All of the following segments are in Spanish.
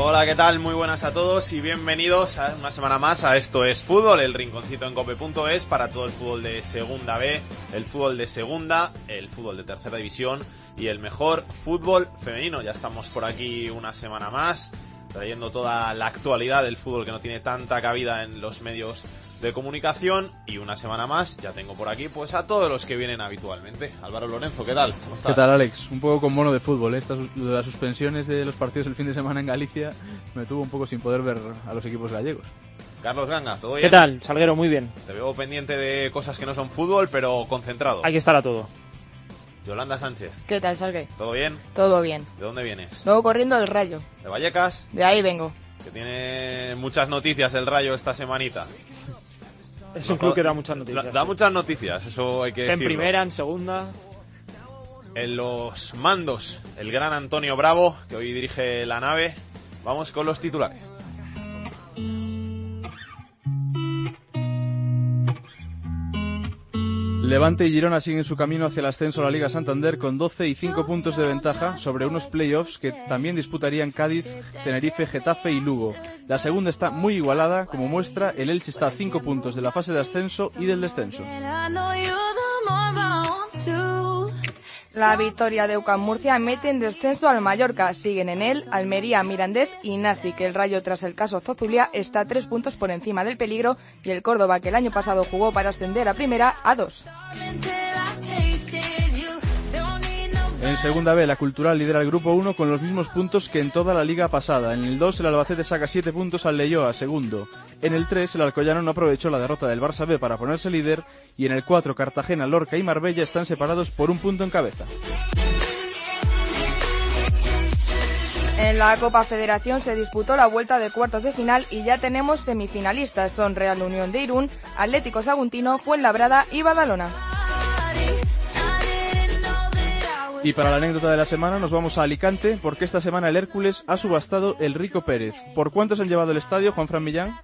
Hola, ¿qué tal? Muy buenas a todos y bienvenidos a una semana más a Esto es Fútbol, el rinconcito en cope.es para todo el fútbol de Segunda B, el fútbol de Segunda, el fútbol de Tercera División y el mejor fútbol femenino. Ya estamos por aquí una semana más, trayendo toda la actualidad del fútbol que no tiene tanta cabida en los medios de comunicación y una semana más ya tengo por aquí pues a todos los que vienen habitualmente. Álvaro Lorenzo, ¿qué tal? ¿Cómo estás? ¿Qué tal, Alex? Un poco con mono de fútbol. ¿eh? Estas, las suspensiones de los partidos el fin de semana en Galicia me tuvo un poco sin poder ver a los equipos gallegos. Carlos Ganga, ¿todo bien? ¿Qué tal? Salguero, muy bien. Te veo pendiente de cosas que no son fútbol, pero concentrado. Hay que estar a todo. Yolanda Sánchez, ¿Qué tal, Salgue? ¿todo bien? Todo bien. ¿De dónde vienes? Luego corriendo al rayo. ¿De Vallecas? De ahí vengo. Que tiene muchas noticias el Rayo esta semanita. Es un club que da muchas noticias. Da, da muchas noticias, eso hay que Está en decirlo. primera, en segunda. En los mandos, el gran Antonio Bravo, que hoy dirige la nave. Vamos con los titulares. Levante y Girona siguen su camino hacia el ascenso a la Liga Santander con 12 y 5 puntos de ventaja sobre unos playoffs que también disputarían Cádiz, Tenerife, Getafe y Lugo. La segunda está muy igualada, como muestra, el Elche está a 5 puntos de la fase de ascenso y del descenso. La victoria de UCAM Murcia mete en descenso al Mallorca. Siguen en él Almería, Mirandés y Nastic. El Rayo tras el caso Zozulia está tres puntos por encima del peligro y el Córdoba que el año pasado jugó para ascender a primera a dos. En segunda B, la Cultural lidera el grupo 1 con los mismos puntos que en toda la liga pasada. En el 2, el Albacete saca 7 puntos al Leyoa, segundo. En el 3, el Alcoyano no aprovechó la derrota del Barça B para ponerse líder. Y en el 4, Cartagena, Lorca y Marbella están separados por un punto en cabeza. En la Copa Federación se disputó la vuelta de cuartos de final y ya tenemos semifinalistas. Son Real Unión de Irún, Atlético Saguntino, Fuenlabrada y Badalona. Y para la anécdota de la semana nos vamos a Alicante porque esta semana el Hércules ha subastado el Rico Pérez. ¿Por cuánto se han llevado el estadio, Juan Fran Millán?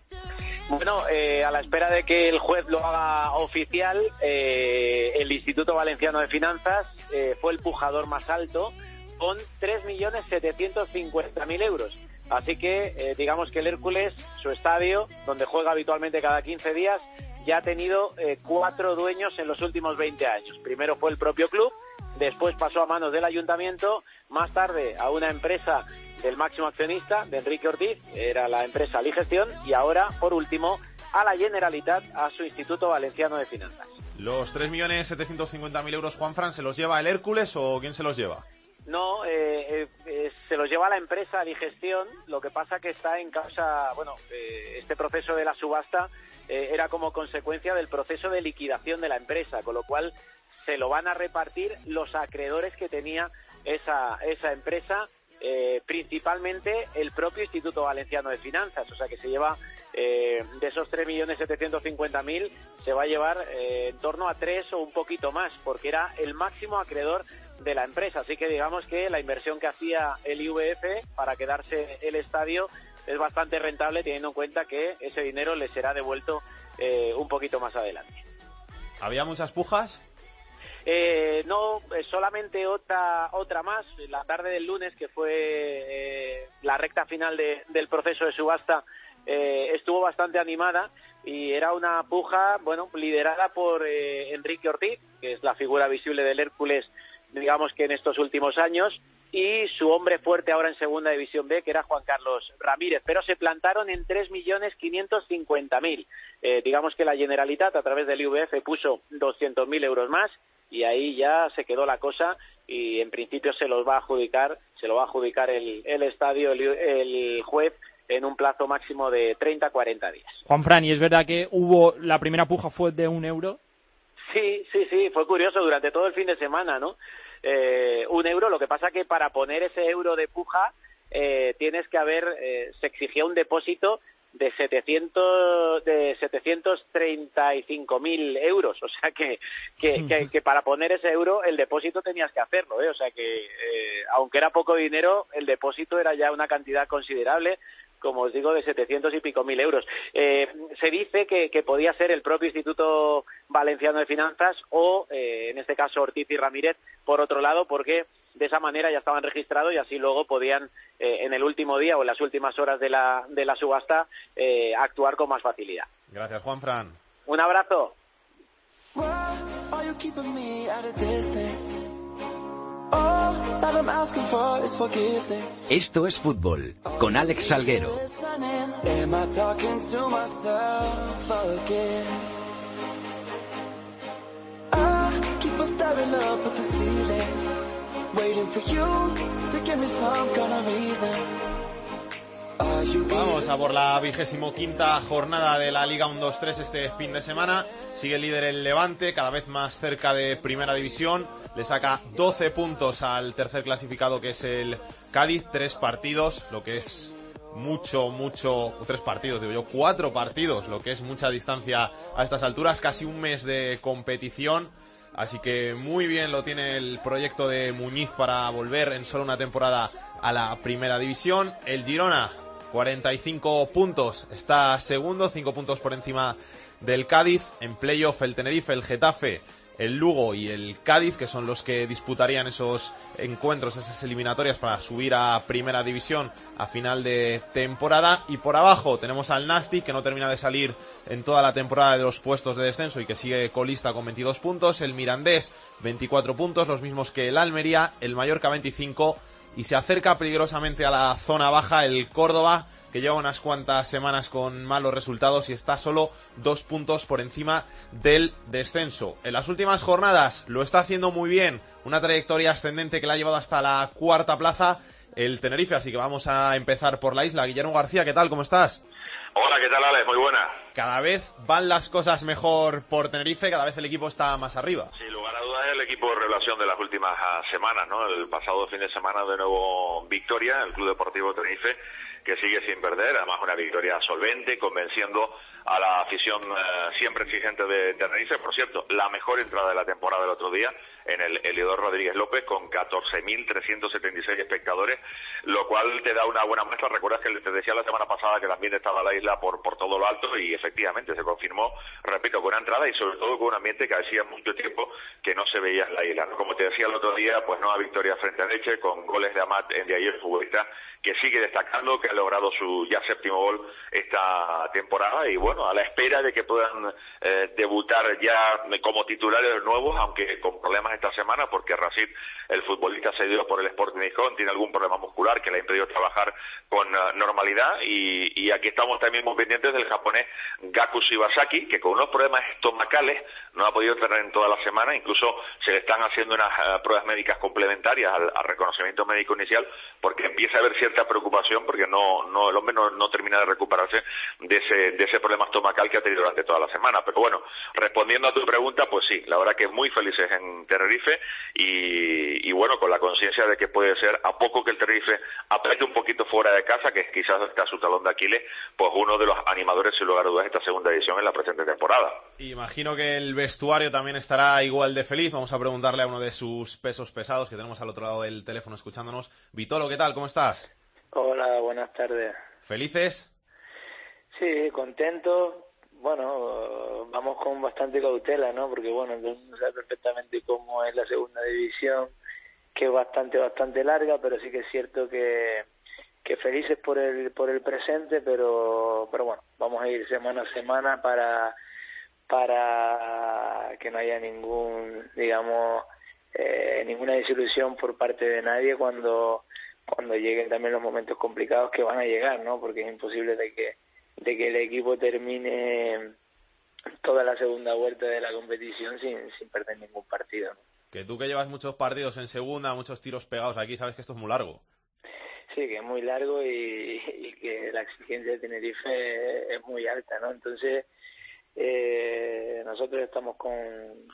Bueno, eh, a la espera de que el juez lo haga oficial, eh, el Instituto Valenciano de Finanzas eh, fue el pujador más alto con 3.750.000 euros. Así que eh, digamos que el Hércules, su estadio, donde juega habitualmente cada 15 días, ya ha tenido cuatro dueños en los últimos 20 años. Primero fue el propio club, después pasó a manos del ayuntamiento, más tarde a una empresa del máximo accionista, de Enrique Ortiz, era la empresa Ligestión, y ahora, por último, a la Generalitat, a su Instituto Valenciano de Finanzas. ¿Los 3.750.000 euros, Juan Fran, se los lleva el Hércules o quién se los lleva? No, eh, eh, eh, se los lleva la empresa Digestión, lo que pasa que está en causa, bueno, eh, este proceso de la subasta era como consecuencia del proceso de liquidación de la empresa, con lo cual se lo van a repartir los acreedores que tenía esa, esa empresa, eh, principalmente el propio Instituto Valenciano de Finanzas, o sea que se lleva eh, de esos 3.750.000 se va a llevar eh, en torno a tres o un poquito más, porque era el máximo acreedor de la empresa. Así que digamos que la inversión que hacía el IVF para quedarse el estadio es bastante rentable teniendo en cuenta que ese dinero le será devuelto un poquito más adelante. ¿Había muchas pujas? Eh, no, eh, solamente otra otra más. La tarde del lunes, que fue eh, la recta final de- del proceso de subasta, eh, estuvo bastante animada y era una puja, bueno, liderada por eh, Enrique Ortiz, que es la figura visible del Hércules, digamos que en estos últimos años, y su hombre fuerte ahora en Segunda División B, que era Juan Carlos Ramírez, pero se plantaron en 3.550.000. Eh, digamos que la Generalitat, a través del IVF, puso 200.000 euros más y ahí ya se quedó la cosa y en principio se los va a adjudicar, se lo va a adjudicar el, el estadio, el, el juez, en un plazo máximo de 30 40 días. Juan Fran, y es verdad que hubo, la primera puja fue de un euro. Sí, sí, sí, fue curioso durante todo el fin de semana, ¿no? Eh, un euro, lo que pasa que para poner ese euro de puja eh, tienes que haber, eh, se exigía un depósito de 700 de 735 mil euros o sea que que, que, para poner ese euro el depósito tenías que hacerlo ¿eh? o sea que eh, aunque era poco dinero el depósito era ya una cantidad considerable como os digo, de 700 y pico mil euros. Eh, se dice que, que, podía ser el propio Instituto Valenciano de Finanzas o, eh, en este caso, Ortiz y Ramírez, por otro lado, porque de esa manera ya estaban registrados y así luego podían eh, en el último día o en las últimas horas de la, de la subasta eh, actuar con más facilidad. Gracias, Juan Fran. Un abrazo. Esto es fútbol con Alex Salguero. Vamos a por la vigésimo quinta jornada de la Liga 1-2-3 este fin de semana. Sigue el líder el Levante, cada vez más cerca de Primera División. Le saca 12 puntos al tercer clasificado que es el Cádiz. Tres partidos, lo que es mucho, mucho, tres partidos, digo yo, cuatro partidos, lo que es mucha distancia a estas alturas, casi un mes de competición. Así que muy bien lo tiene el proyecto de Muñiz para volver en solo una temporada a la primera división. El Girona, 45 puntos, está segundo, 5 puntos por encima del Cádiz. En playoff el Tenerife, el Getafe, el Lugo y el Cádiz, que son los que disputarían esos encuentros, esas eliminatorias para subir a primera división a final de temporada. Y por abajo tenemos al Nasti, que no termina de salir en toda la temporada de los puestos de descenso y que sigue colista con 22 puntos. El Mirandés, 24 puntos, los mismos que el Almería. El Mallorca, 25 y se acerca peligrosamente a la zona baja el Córdoba, que lleva unas cuantas semanas con malos resultados y está solo dos puntos por encima del descenso. En las últimas jornadas lo está haciendo muy bien, una trayectoria ascendente que la ha llevado hasta la cuarta plaza el Tenerife, así que vamos a empezar por la isla. Guillermo García, ¿qué tal? ¿Cómo estás? Hola, ¿qué tal, Ale? Muy buena. Cada vez van las cosas mejor por Tenerife, cada vez el equipo está más arriba. Sin lugar a dudas, el equipo de revelación de las últimas ah, semanas, ¿no? El pasado fin de semana, de nuevo, victoria, el Club Deportivo Tenerife, que sigue sin perder, además una victoria solvente, convenciendo a la afición eh, siempre exigente de Tenerife. Por cierto, la mejor entrada de la temporada del otro día en el Eliodoro Rodríguez López con 14.376 espectadores, lo cual te da una buena muestra. Recuerdas que te decía la semana pasada que también estaba la isla por, por todo lo alto y efectivamente se confirmó, repito, con una entrada y sobre todo con un ambiente que hacía mucho tiempo que no se veía en la isla. Como te decía el otro día, pues no a victoria frente a Leche con goles de Amat en de ayer futbolista que sigue destacando, que ha logrado su ya séptimo gol esta temporada y bueno, a la espera de que puedan eh, debutar ya como titulares nuevos, aunque con problemas esta semana, porque Racid, el futbolista cedido por el Sporting Gijón, tiene algún problema muscular que le ha impedido trabajar con uh, normalidad y, aquí estamos también muy pendientes del japonés Gaku Shibasaki, que con unos problemas estomacales no ha podido entrenar en toda la semana, incluso se le están haciendo unas uh, pruebas médicas complementarias al, al, reconocimiento médico inicial, porque empieza a haber cierta preocupación porque no, no el hombre no, no, termina de recuperarse de ese, de ese problema estomacal que ha tenido durante toda la semana. Pero bueno, respondiendo a tu pregunta, pues sí, la verdad que muy felices en Tenerife y, y bueno, con la conciencia de que puede ser, a poco que el Tenerife apriete un poquito fuera de casa, que quizás está su talón de Aquiles, pues uno de los animadores, sin lugar a dudas, esta segunda edición en la presente temporada. Imagino que el vestuario también estará igual de feliz. Vamos a preguntarle a uno de sus pesos pesados que tenemos al otro lado del teléfono escuchándonos. Vitolo, ¿qué tal? ¿Cómo estás? Hola, buenas tardes. ¿Felices? Sí, contentos. Bueno, vamos con bastante cautela, ¿no? Porque, bueno, no sabe perfectamente cómo es la segunda división, que es bastante, bastante larga, pero sí que es cierto que, que felices por el, por el presente, pero, pero bueno, vamos a ir semana a semana para, para que no haya ningún, digamos, eh, ninguna desilusión por parte de nadie cuando cuando lleguen también los momentos complicados que van a llegar, ¿no? Porque es imposible de que de que el equipo termine toda la segunda vuelta de la competición sin, sin perder ningún partido. ¿no? Que tú que llevas muchos partidos en segunda, muchos tiros pegados aquí, sabes que esto es muy largo. Sí, que es muy largo y, y que la exigencia de Tenerife es muy alta, ¿no? Entonces, eh, nosotros estamos con,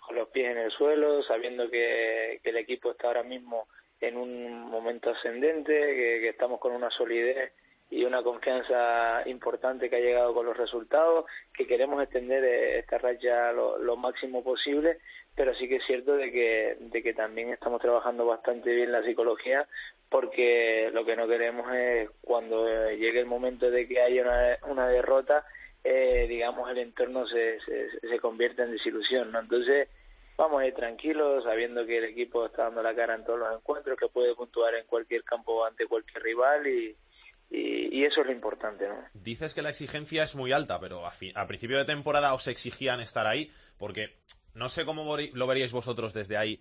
con los pies en el suelo, sabiendo que, que el equipo está ahora mismo en un momento ascendente, que, estamos con una solidez y una confianza importante que ha llegado con los resultados, que queremos extender eh, esta racha lo, máximo posible, pero sí que es cierto de que, de que también estamos trabajando bastante bien la psicología, porque lo que no queremos es cuando llegue el momento de que haya una, una derrota, eh, digamos el entorno se, se, se convierta en desilusión, ¿no? Entonces, vamos a ir tranquilos, sabiendo que el equipo está dando la cara en todos los encuentros, que puede puntuar en cualquier campo ante cualquier rival y, y, eso es lo importante. ¿no? Dices que la exigencia es muy alta, pero a, a principio de temporada os exigían estar ahí, porque no sé cómo lo veríais vosotros desde ahí,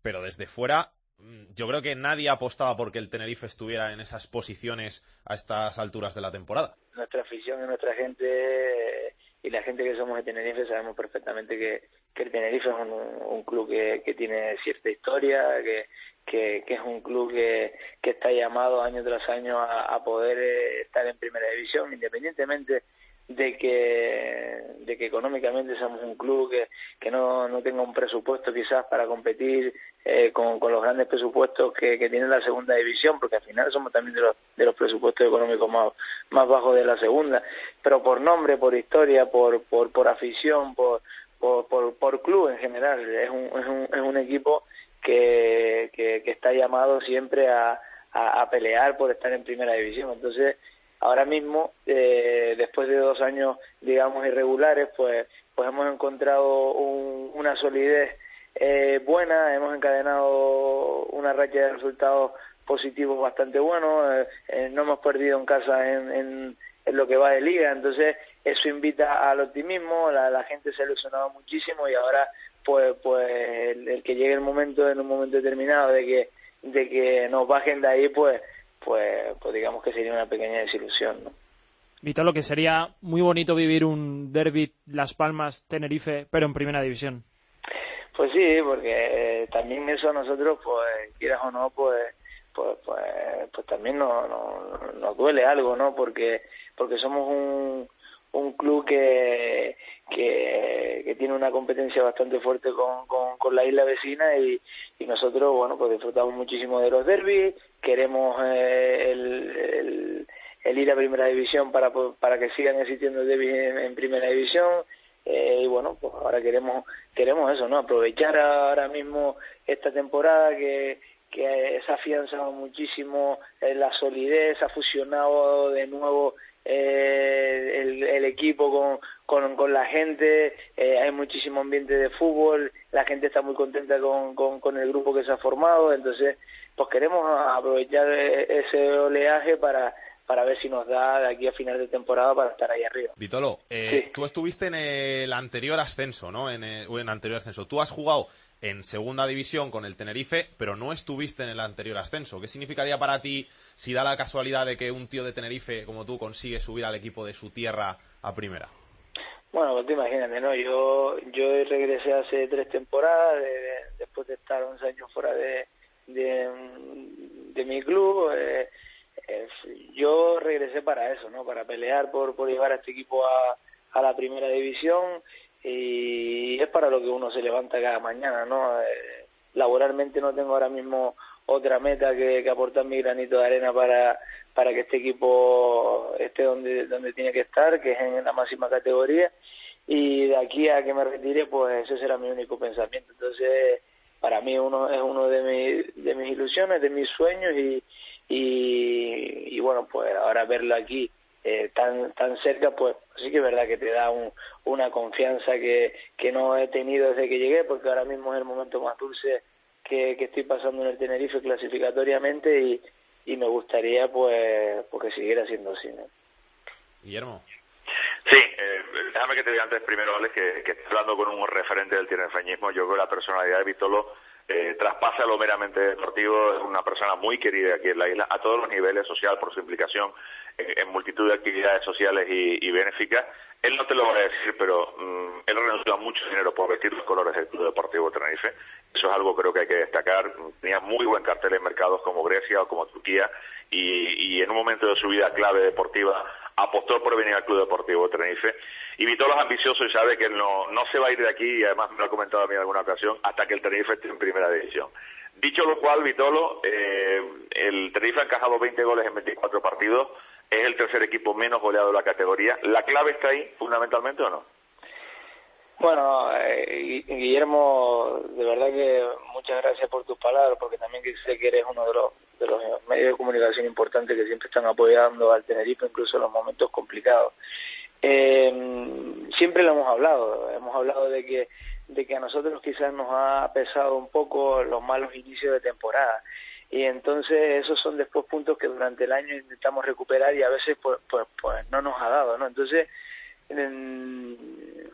pero desde fuera mm, yo creo que nadie apostaba porque el Tenerife estuviera en esas posiciones a estas alturas de la temporada. Nuestra afición y nuestra gente y la gente que somos de Tenerife sabemos perfectamente que, que el Tenerife es un, club que, que, tiene cierta historia, que, que, es un club que, que está llamado año tras año a, a poder eh, estar en primera división, independientemente de que, de que económicamente somos un club que, que no, no tenga un presupuesto quizás para competir eh, con, con los grandes presupuestos que, que tiene la segunda división, porque al final somos también de los, de los presupuestos económicos más, más bajos de la segunda, pero por nombre, por historia, por, por, por afición, por, por, por, por club en general, es un, es un, es un equipo que, que, está llamado siempre a, pelear por estar en primera división, entonces ahora mismo, eh, después de dos años, digamos, irregulares, pues, pues hemos encontrado una solidez eh, buena, hemos encadenado una racha de resultados positivos bastante buenos, eh, no hemos perdido en casa en, en, lo que va de liga, entonces eso invita al optimismo, la, la gente se ha ilusionado muchísimo y ahora pues pues el, el, que llegue el momento en un momento determinado de que de que nos bajen de ahí pues pues, pues digamos que sería una pequeña desilusión, ¿no? Vito, lo que sería muy bonito vivir un derby Las Palmas Tenerife, pero en primera división. Pues sí, porque también eso a nosotros, pues quieras o no, pues pues pues, pues también nos, nos, nos duele algo, ¿no? Porque porque somos un un club que, que, tiene una competencia bastante fuerte con, con, con la isla vecina y, nosotros, bueno, pues disfrutamos muchísimo de los derbis, queremos eh, el, ir a primera división para, para que sigan existiendo derbis en, primera división eh, y bueno, pues ahora queremos queremos eso, ¿no? Aprovechar ahora mismo esta temporada que que se ha afianzado muchísimo la solidez, ha fusionado de nuevo eh, el, el, equipo con, con, con la gente, eh, hay muchísimo ambiente de fútbol, la gente está muy contenta con, con, con, el grupo que se ha formado, entonces pues queremos aprovechar e, ese oleaje para para ver si nos da de aquí a final de temporada para estar ahí arriba. Vitolo, eh, tú estuviste en el anterior ascenso, ¿no? En el, en el anterior ascenso. Tú has jugado en segunda división con el Tenerife, pero no estuviste en el anterior ascenso. ¿Qué significaría para ti si da la casualidad de que un tío de Tenerife como tú consigue subir al equipo de su tierra a primera? Bueno, pues te imagínate, ¿no? Yo, yo regresé hace tres temporadas, después de estar 11 años fuera de, de, mi club. Eh, eh, yo regresé para eso, ¿no? Para pelear por, por llevar a este equipo a, a la primera división y es para lo que uno se levanta cada mañana, ¿no? Eh, laboralmente no tengo ahora mismo otra meta que, aportar mi granito de arena para, para que este equipo esté donde, donde tiene que estar, que es en la máxima categoría, y de aquí a que me retire, pues ese será mi único pensamiento. Entonces, para mí uno es uno de, mi, de mis ilusiones, de mis sueños, y, y, y bueno, pues ahora verlo aquí eh, tan tan cerca, pues sí que es verdad que te da un, una confianza que, que no he tenido desde que llegué, porque ahora mismo es el momento más dulce que, que estoy pasando en el Tenerife clasificatoriamente y, y me gustaría pues, pues que siguiera siendo así. ¿no? Guillermo. Sí, eh, déjame que te diga antes primero, Alex, que, que estoy hablando con un referente del tinerfeñismo. Yo creo que la personalidad de Vitolo eh, traspasa lo meramente deportivo, es una persona muy querida aquí en la isla, a todos los niveles, social, por su implicación en, multitud de actividades sociales y, y, benéficas. Él no te lo va a decir, pero mm, él renunció a mucho dinero por vestir los colores del Club Deportivo Tenerife. Eso es algo creo que hay que destacar. Tenía muy buen cartel en mercados como Grecia o como Turquía y, en un momento de su vida clave deportiva apostó por venir al Club Deportivo Tenerife y Vitolo es ambicioso y sabe que no, no se va a ir de aquí y además me lo ha comentado a mí en alguna ocasión hasta que el Tenerife esté en primera división. Dicho lo cual, Vitolo, eh, el Tenerife ha encajado 20 goles en 24 partidos, es el tercer equipo menos goleado de la categoría. ¿La clave está ahí, fundamentalmente, o no? Bueno, eh, Guillermo, de verdad que muchas gracias por tus palabras, porque también sé que eres uno de los, de los medios de comunicación importantes que siempre están apoyando al Tenerife, incluso en los momentos complicados. Eh, siempre lo hemos hablado, hemos hablado de que de que a nosotros quizás nos ha pesado un poco los malos inicios de temporada y entonces esos son después puntos que durante el año intentamos recuperar y a veces pues pues, pues no nos ha dado no entonces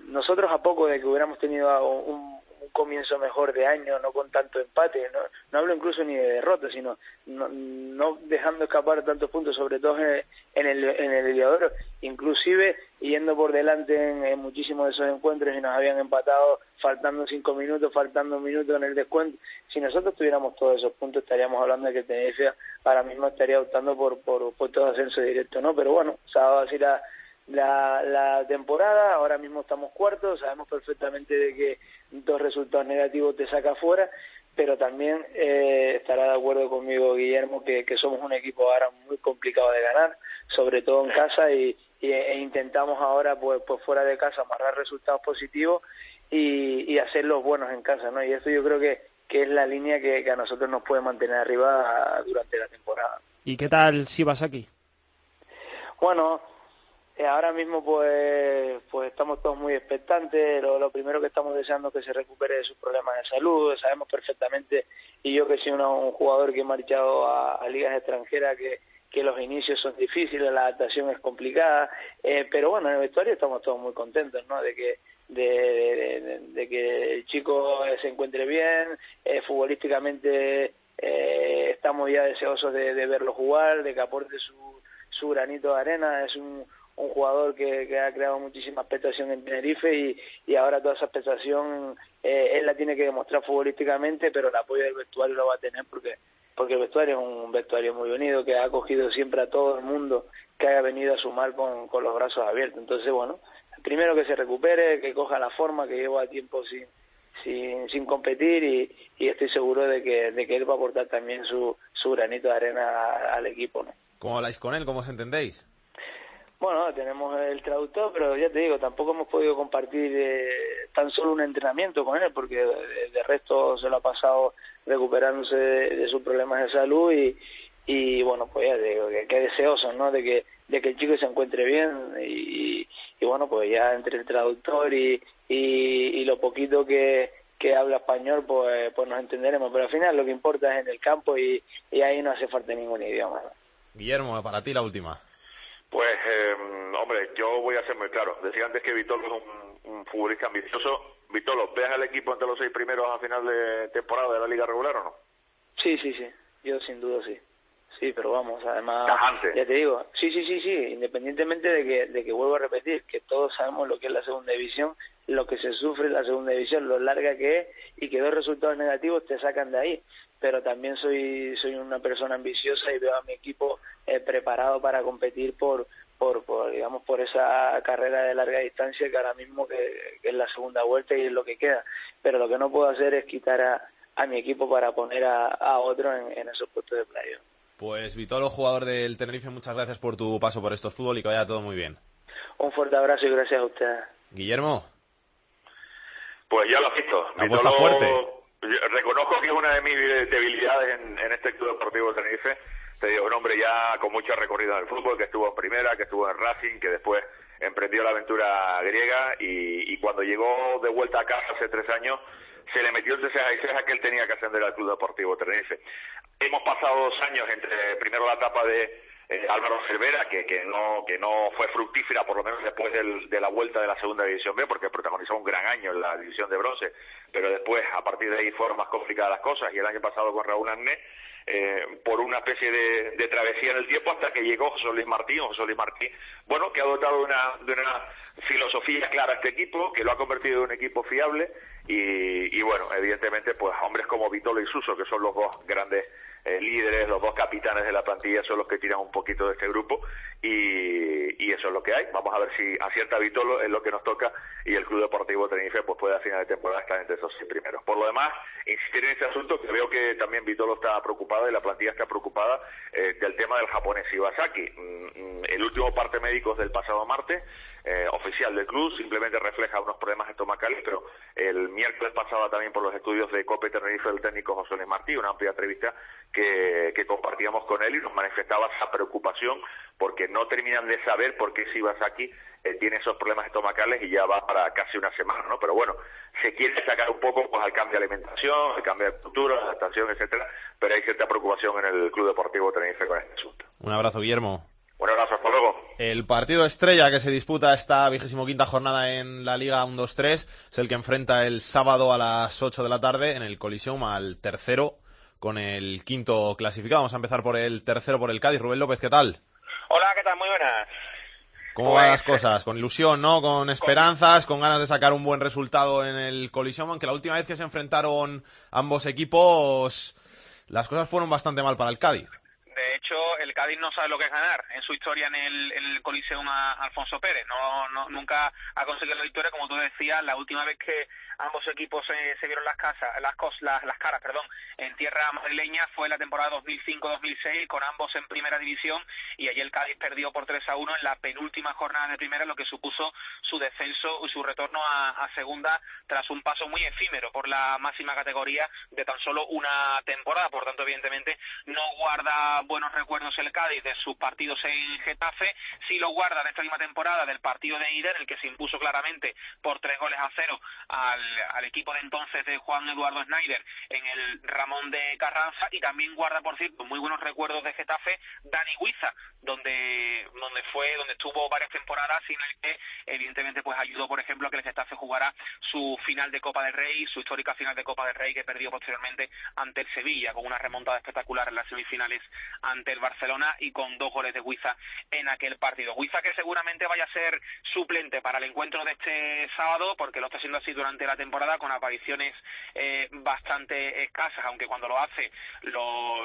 nosotros a poco de que hubiéramos tenido un, comienzo mejor de año, no con tanto empate, no, no hablo incluso ni de derrota, sino no, dejando escapar tantos puntos, sobre todo en el, en el, en inclusive yendo por delante en, muchísimos de esos encuentros y nos habían empatado faltando cinco minutos, faltando un minuto en el descuento. Si nosotros tuviéramos todos esos puntos, estaríamos hablando de que Tenerife ahora mismo estaría optando por, por, por todo ascenso directo, ¿no? Pero bueno, dado así la la, la temporada, ahora mismo estamos cuartos, sabemos perfectamente de que dos resultados negativos te saca fuera, pero también eh, estará de acuerdo conmigo Guillermo que, que, somos un equipo ahora muy complicado de ganar, sobre todo en casa y, e intentamos ahora pues, pues fuera de casa amarrar resultados positivos y, y hacerlos buenos en casa, ¿no? Y eso yo creo que, que es la línea que, que a nosotros nos puede mantener arriba durante la temporada. ¿Y qué tal si vas aquí? Bueno, ahora mismo pues pues estamos todos muy expectantes. Lo, primero que estamos deseando es que se recupere de sus problemas de salud. Sabemos perfectamente y yo que soy un jugador que he marchado a, ligas extranjeras que que los inicios son difíciles la adaptación es complicada. Eh, pero bueno en el vestuario estamos todos muy contentos no de que de, que el chico se encuentre bien. Eh, futbolísticamente eh, estamos ya deseosos de, de verlo jugar de que aporte su su granito de arena. Es un un jugador que, ha creado muchísima expectación en Tenerife y, y ahora toda esa expectación eh, él la tiene que demostrar futbolísticamente, pero el apoyo del vestuario lo va a tener porque porque el vestuario es un vestuario muy unido que ha acogido siempre a todo el mundo que haya venido a sumar con, con los brazos abiertos. Entonces, bueno, primero que se recupere, que coja la forma que lleva tiempo sin, sin, sin competir y, y, estoy seguro de que, de que él va a aportar también su, su granito de arena al equipo. ¿no? ¿Cómo habláis con él? ¿Cómo os entendéis? Bueno, tenemos el traductor, pero ya te digo, tampoco hemos podido compartir eh, tan solo un entrenamiento con él, porque de, resto se lo ha pasado recuperándose de, sus problemas de salud y, y bueno, pues ya te digo, que, que deseoso, ¿no? De que, de que el chico se encuentre bien y, y bueno, pues ya entre el traductor y, y, lo poquito que, que habla español, pues, pues nos entenderemos. Pero al final lo que importa es en el campo y, y ahí no hace falta ningún idioma. Guillermo, para ti la última. Pues, eh, hombre, yo voy a ser muy claro. Decía antes que Vitolo es un, futbolista ambicioso. Vitolo, ¿ves al equipo entre los seis primeros a final de temporada de la liga regular o no? Sí, sí, sí. Yo sin duda sí. Sí, pero vamos, además, ya te digo, sí, sí, sí, sí, independientemente de que, de que vuelvo a repetir, que todos sabemos lo que es la segunda división, lo que se sufre en la segunda división, lo larga que es y que dos resultados negativos te sacan de ahí pero también soy soy una persona ambiciosa y veo a mi equipo eh, preparado para competir por, por, por digamos por esa carrera de larga distancia que ahora mismo que, es la segunda vuelta y es lo que queda pero lo que no puedo hacer es quitar a, a mi equipo para poner a, a otro en, en esos puestos de playa pues Vitolo, jugador del Tenerife, muchas gracias por tu paso por estos fútbol y que vaya todo muy bien. Un fuerte abrazo y gracias a ustedes. Guillermo. Pues ya lo has visto. Vitolo, fuerte reconozco que es una de mis debilidades en, este club deportivo de Tenerife. Te digo, un hombre ya con mucha recorrido en el fútbol, que estuvo en primera, que estuvo en Racing, que después emprendió la aventura griega y, cuando llegó de vuelta a casa hace tres años, se le metió el y ceja que él tenía que ascender al Club Deportivo Tenerife. Hemos pasado dos años entre primero la etapa de eh, Álvaro Cervera, que, que, no, que no fue fructífera, por lo menos después de la vuelta de la segunda división B, porque protagonizó un gran año en la división de bronce, pero después, a partir de ahí, fueron más complicadas las cosas, y el año pasado con Raúl Arné, eh, por una especie de, travesía en el tiempo hasta que llegó José Luis Martín, José Luis Martín, bueno, que ha dotado de una, de una filosofía clara a este equipo, que lo ha convertido en un equipo fiable y, y bueno, evidentemente, pues hombres como Vitolo y Suso, que son los dos grandes eh, líderes, los dos capitanes de la plantilla son los que tiran un poquito de este grupo y, y, eso es lo que hay. Vamos a ver si acierta Vitolo, es lo que nos toca y el Club Deportivo Tenerife pues puede a final de temporada estar entre esos primeros. Por lo demás, insistir en este asunto que veo que también Vitolo está preocupada y la plantilla está preocupada eh, del tema del japonés Iwasaki. Mm, mm, el último parte médico del pasado martes, eh, oficial del club, simplemente refleja unos problemas estomacales, pero el miércoles pasaba también por los estudios de COPE Tenerife del técnico José Luis Martí, una amplia entrevista que, compartíamos con él y nos manifestaba esa preocupación porque no terminan de saber por qué Shibasaki eh, tiene esos problemas estomacales y ya va para casi una semana, ¿no? Pero bueno, se quiere sacar un poco pues al cambio de alimentación, al cambio de cultura, adaptación, etcétera, pero hay cierta preocupación en el Club Deportivo Tenerife con este asunto. Un abrazo, Guillermo. Un abrazo, hasta luego. El partido estrella que se disputa esta vigésimo quinta jornada en la Liga 1-2-3 es el que enfrenta el sábado a las 8 de la tarde en el Coliseum al tercero con el quinto clasificado. Vamos a empezar por el tercero, por el Cádiz. Rubén López, ¿qué tal? Hola, ¿qué tal? Muy buenas. ¿Cómo van las cosas? Con ilusión, ¿no? Con esperanzas, con ganas de sacar un buen resultado en el Coliseum, aunque la última vez que se enfrentaron ambos equipos, las cosas fueron bastante mal para el Cádiz. El Cádiz no sabe lo que es ganar en su historia en el, en Coliseum a Alfonso Pérez. No, no, nunca ha conseguido la victoria, como tú decías, la última vez que ambos equipos se, vieron las, casas, las, las, las, caras perdón, en tierra madrileña fue la temporada 2005-2006 con ambos en primera división y allí el Cádiz perdió por 3 a 1 en la penúltima jornada de primera, lo que supuso su descenso y su retorno a, a segunda tras un paso muy efímero por la máxima categoría de tan solo una temporada. Por tanto, evidentemente, no guarda buenos recuerdos el Cádiz de sus partidos en Getafe, sí lo guarda de esta última temporada del partido de ida, en el que se impuso claramente por tres goles a cero al al, equipo de entonces de Juan Eduardo Schneider en el Ramón de Carranza y también guarda, por cierto, muy buenos recuerdos de Getafe Dani Huiza, donde, donde fue, donde estuvo varias temporadas y en el que evidentemente pues ayudó, por ejemplo, a que el Getafe jugara su final de Copa del Rey, su histórica final de Copa del Rey que perdió posteriormente ante el Sevilla con una remontada espectacular en las semifinales ante el Barcelona y con dos goles de Huiza en aquel partido. Huiza que seguramente vaya a ser suplente para el encuentro de este sábado porque lo está haciendo así durante la temporada con apariciones eh, bastante escasas, aunque cuando lo hace lo,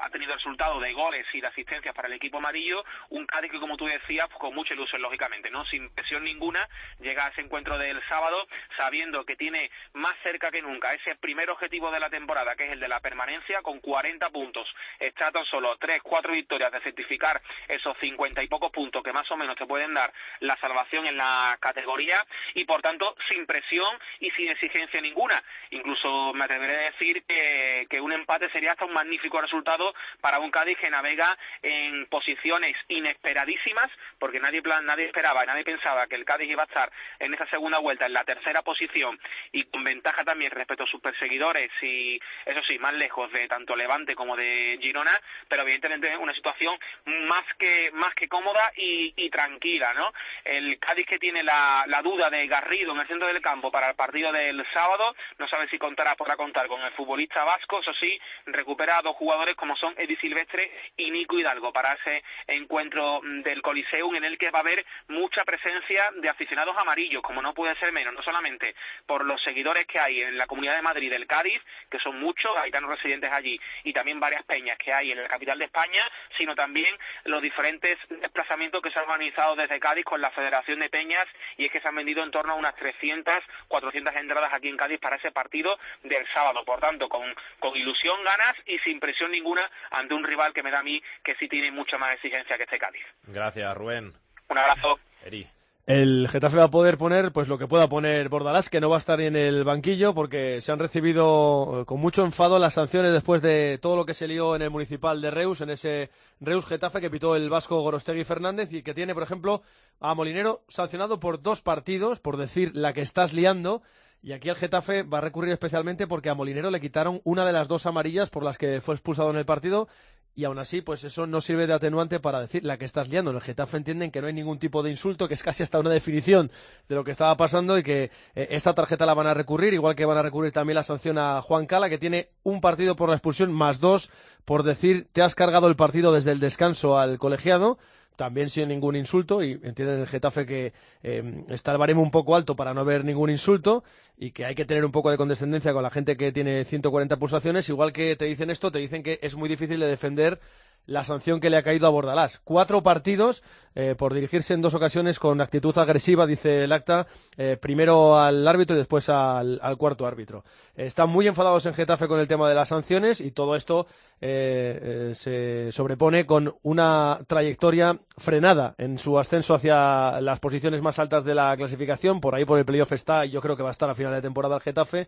ha tenido resultado de goles y de asistencias para el equipo amarillo, un Cádiz que como tú decías, pues, con mucha ilusión lógicamente, no sin presión ninguna, llega a ese encuentro del sábado sabiendo que tiene más cerca que nunca ese primer objetivo de la temporada, que es el de la permanencia, con 40 puntos, está tan solo 3, 4 victorias de certificar esos 50 y pocos puntos que más o menos te pueden dar la salvación en la categoría y por tanto sin presión y sin exigencia ninguna. Incluso me atreveré a decir que, que un empate sería hasta un magnífico resultado para un Cádiz que navega en posiciones inesperadísimas, porque nadie, plan, nadie esperaba, nadie pensaba que el Cádiz iba a estar en esa segunda vuelta en la tercera posición y con ventaja también respecto a sus perseguidores y, eso sí, más lejos de tanto Levante como de Girona, pero evidentemente una situación más que, más que cómoda y, y tranquila, ¿no? El Cádiz que tiene la, duda de Garrido en el centro del campo para el partido del sábado. No sabe si contará, podrá contar con el futbolista vasco. Eso sí, recupera a dos jugadores como son Eddie Silvestre y Nico Hidalgo para ese encuentro del Coliseum en el que va a haber mucha presencia de aficionados amarillos, como no puede ser menos, no solamente por los seguidores que hay en la Comunidad de Madrid del Cádiz, que son muchos, gaitanos residentes allí, y también varias peñas que hay en la capital de España, sino también los diferentes desplazamientos que se han organizado desde Cádiz con la Federación de Peñas, y es que se han vendido en torno a unas 300, 400 entradas aquí en Cádiz para ese partido del sábado. Por tanto, con, con ilusión, ganas y sin presión ninguna ante un rival que me da a mí que sí tiene mucha más exigencia que este Cádiz. Gracias, Rubén. Un abrazo. Eri. El Getafe va a poder poner pues lo que pueda poner Bordalás, que no va a estar en el banquillo porque se han recibido con mucho enfado las sanciones después de todo lo que se lió en el municipal de Reus, en ese Reus Getafe que pitó el vasco Gorostegui Fernández y que tiene, por ejemplo, a Molinero sancionado por dos partidos, por decir la que estás liando. Y aquí el Getafe va a recurrir especialmente porque a Molinero le quitaron una de las dos amarillas por las que fue expulsado en el partido y aún así, pues eso no sirve de atenuante para decir la que estás liando. En el Getafe entienden que no hay ningún tipo de insulto, que es casi hasta una definición de lo que estaba pasando y que eh, esta tarjeta la van a recurrir, igual que van a recurrir también la sanción a Juan Cala, que tiene un partido por la expulsión más dos por decir te has cargado el partido desde el descanso al colegiado también sin ningún insulto, y entienden el Getafe que eh, está el baremo un poco alto para no ver ningún insulto y que hay que tener un poco de condescendencia con la gente que tiene 140 pulsaciones, igual que te dicen esto, te dicen que es muy difícil de defender la sanción que le ha caído a Bordalás. Cuatro partidos eh, por dirigirse en dos ocasiones con actitud agresiva, dice el acta, eh, primero al árbitro y después al, cuarto árbitro. están muy enfadados en Getafe con el tema de las sanciones y todo esto eh, se sobrepone con una trayectoria frenada en su ascenso hacia las posiciones más altas de la clasificación. Por ahí por el playoff está y yo creo que va a estar a final de temporada el Getafe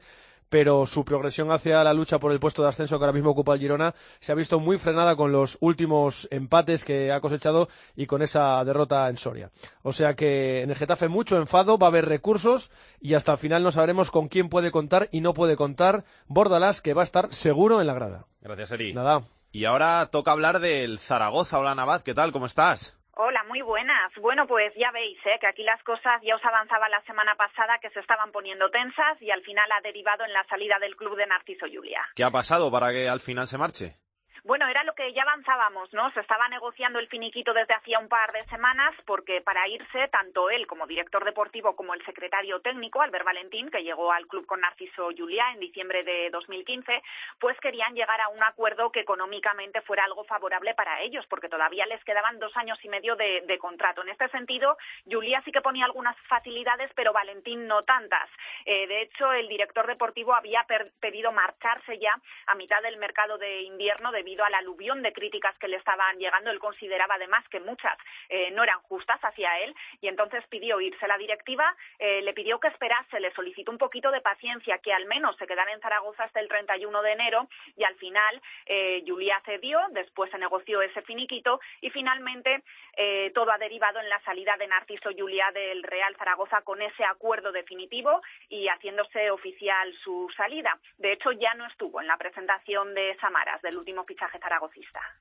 pero su progresión hacia la lucha por el puesto de ascenso que ahora mismo ocupa el Girona se ha visto muy frenada con los últimos empates que ha cosechado y con esa derrota en Soria. O sea que en el Getafe mucho enfado, va a haber recursos y hasta el final no sabremos con quién puede contar y no puede contar Bordalás, que va a estar seguro en la grada. Gracias, Eri. Nada. Y ahora toca hablar del Zaragoza. Hola, Navad, ¿qué tal? ¿Cómo estás? Hola, muy buenas. Bueno, pues ya veis ¿eh? que aquí las cosas ya os avanzaba la semana pasada que se estaban poniendo tensas y al final ha derivado en la salida del club de Narciso Julia. ¿Qué ha pasado para que al final se marche? Bueno, era lo que ya avanzábamos, ¿no? Se estaba negociando el finiquito desde hacía un par de semanas porque para irse, tanto él como director deportivo como el secretario técnico, Albert Valentín, que llegó al club con Narciso Juliá en diciembre de 2015, pues querían llegar a un acuerdo que económicamente fuera algo favorable para ellos, porque todavía les quedaban dos años y medio de, contrato. En este sentido, Juliá sí que ponía algunas facilidades, pero Valentín no tantas. Eh, de hecho, el director deportivo había pedido marcharse ya a mitad del mercado de invierno debido debido al aluvión de críticas que le estaban llegando. Él consideraba además que muchas eh, no eran justas hacia él y entonces pidió irse la directiva, eh, le pidió que esperase, le solicitó un poquito de paciencia, que al menos se quedara en Zaragoza hasta el 31 de enero y al final eh, Julia cedió, después se negoció ese finiquito y finalmente eh, todo ha derivado en la salida de Narciso Julia del Real Zaragoza con ese acuerdo definitivo y haciéndose oficial su salida. De hecho, ya no estuvo en la presentación de Samaras del último fichaje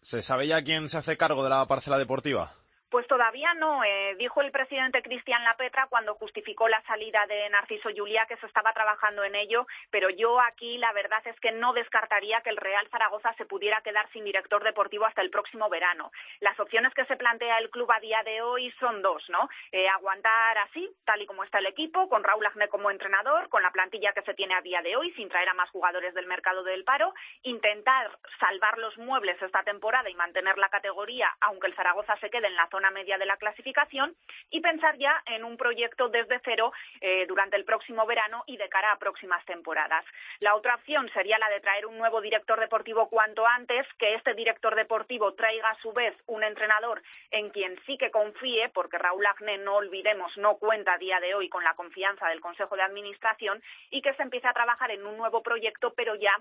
¿Se sabe ya quién se hace cargo de la parcela deportiva? Pues todavía no. Eh, dijo el presidente Cristian Lapetra cuando justificó la salida de Narciso Julia que se estaba trabajando en ello, pero yo aquí la verdad es que no descartaría que el Real Zaragoza se pudiera quedar sin director deportivo hasta el próximo verano. Las opciones que se plantea el club a día de hoy son dos, ¿no? Eh, aguantar así, tal y como está el equipo, con Raúl Agné como entrenador, con la plantilla que se tiene a día de hoy, sin traer a más jugadores del mercado del paro, intentar salvar los muebles esta temporada y mantener la categoría, aunque el Zaragoza se quede en la zona media de la clasificación y pensar ya en un proyecto desde cero eh, durante el próximo verano y de cara a próximas temporadas. La otra opción sería la de traer un nuevo director deportivo cuanto antes, que este director deportivo traiga a su vez un entrenador en quien sí que confíe, porque Raúl Agné, no olvidemos, no cuenta a día de hoy con la confianza del Consejo de Administración y que se empiece a trabajar en un nuevo proyecto, pero ya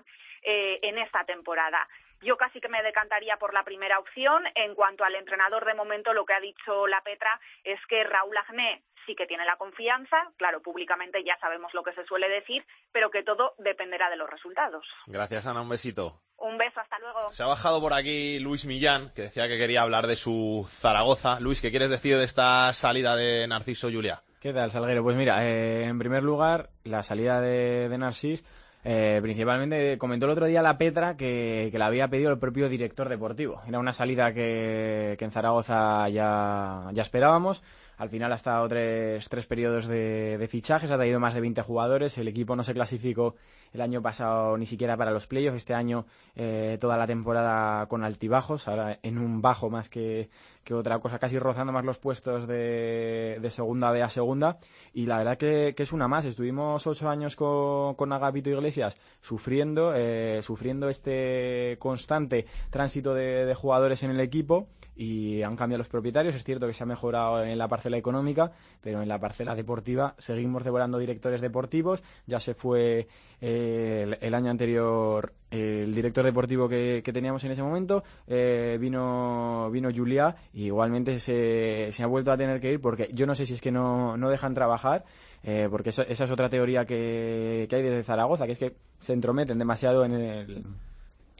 eh, en esta temporada. Yo casi que me decantaría por la primera opción. En cuanto al entrenador, de momento lo que ha dicho la Petra es que Raúl Agné sí que tiene la confianza, claro, públicamente ya sabemos lo que se suele decir, pero que todo dependerá de los resultados. Gracias, Ana, un besito. Un beso, hasta luego. Se ha bajado por aquí Luis Millán, que decía que quería hablar de su Zaragoza. Luis, ¿qué quieres decir de esta salida de Narciso Julia? ¿Qué tal, Salguero? Pues mira, eh, en primer lugar, la salida de, de Narcis eh, principalmente comentó el otro día la Petra que, que la había pedido el propio director deportivo. Era una salida que, en Zaragoza ya, ya esperábamos. Al final ha estado tres, tres periodos de, de, fichajes, ha traído más de 20 jugadores. El equipo no se clasificó el año pasado ni siquiera para los playoffs. Este año eh, toda la temporada con altibajos, ahora en un bajo más que, que otra cosa, casi rozando más los puestos de, de segunda B a segunda. Y la verdad que, es una más. Estuvimos ocho años con, con Agapito Iglesias sufriendo, eh, sufriendo este constante tránsito de, de jugadores en el equipo y han cambiado los propietarios. Es cierto que se ha mejorado en la parcela económica, pero en la parcela deportiva seguimos devorando directores deportivos. Ya se fue eh, el, año anterior el director deportivo que, teníamos en ese momento, eh, vino, vino Julia y igualmente se, se, ha vuelto a tener que ir porque yo no sé si es que no, no dejan trabajar, eh, porque esa es otra teoría que, que hay desde Zaragoza, que es que se entrometen demasiado en el